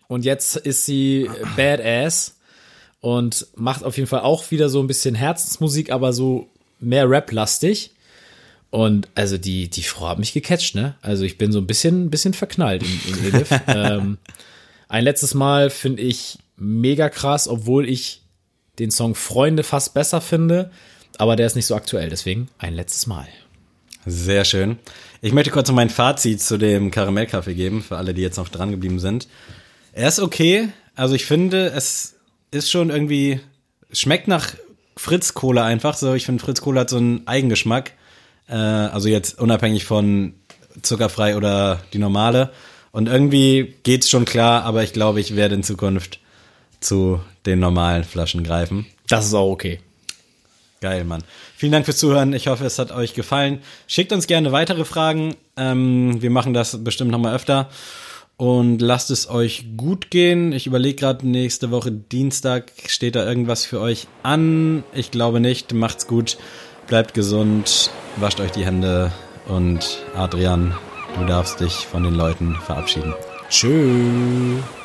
und jetzt ist sie Badass und macht auf jeden Fall auch wieder so ein bisschen Herzensmusik, aber so mehr Rap-lastig. Und also die, die Frau hat mich gecatcht, ne? Also ich bin so ein bisschen, bisschen verknallt in, in Elif. ähm, ein letztes Mal finde ich mega krass, obwohl ich den Song Freunde fast besser finde, aber der ist nicht so aktuell, deswegen ein letztes Mal. Sehr schön. Ich möchte kurz noch mein Fazit zu dem Karamellkaffee geben, für alle, die jetzt noch dran geblieben sind. Er ist okay. Also ich finde, es ist schon irgendwie, es schmeckt nach Fritz Cola einfach. So, ich finde Fritz Cola hat so einen Eigengeschmack. Äh, also jetzt unabhängig von zuckerfrei oder die normale. Und irgendwie geht's schon klar, aber ich glaube, ich werde in Zukunft zu den normalen Flaschen greifen. Das ist auch okay. Geil, Mann. Vielen Dank fürs Zuhören. Ich hoffe, es hat euch gefallen. Schickt uns gerne weitere Fragen. Ähm, wir machen das bestimmt nochmal öfter. Und lasst es euch gut gehen. Ich überlege gerade, nächste Woche Dienstag steht da irgendwas für euch an. Ich glaube nicht. Macht's gut. Bleibt gesund. Wascht euch die Hände. Und Adrian, du darfst dich von den Leuten verabschieden. Tschüss.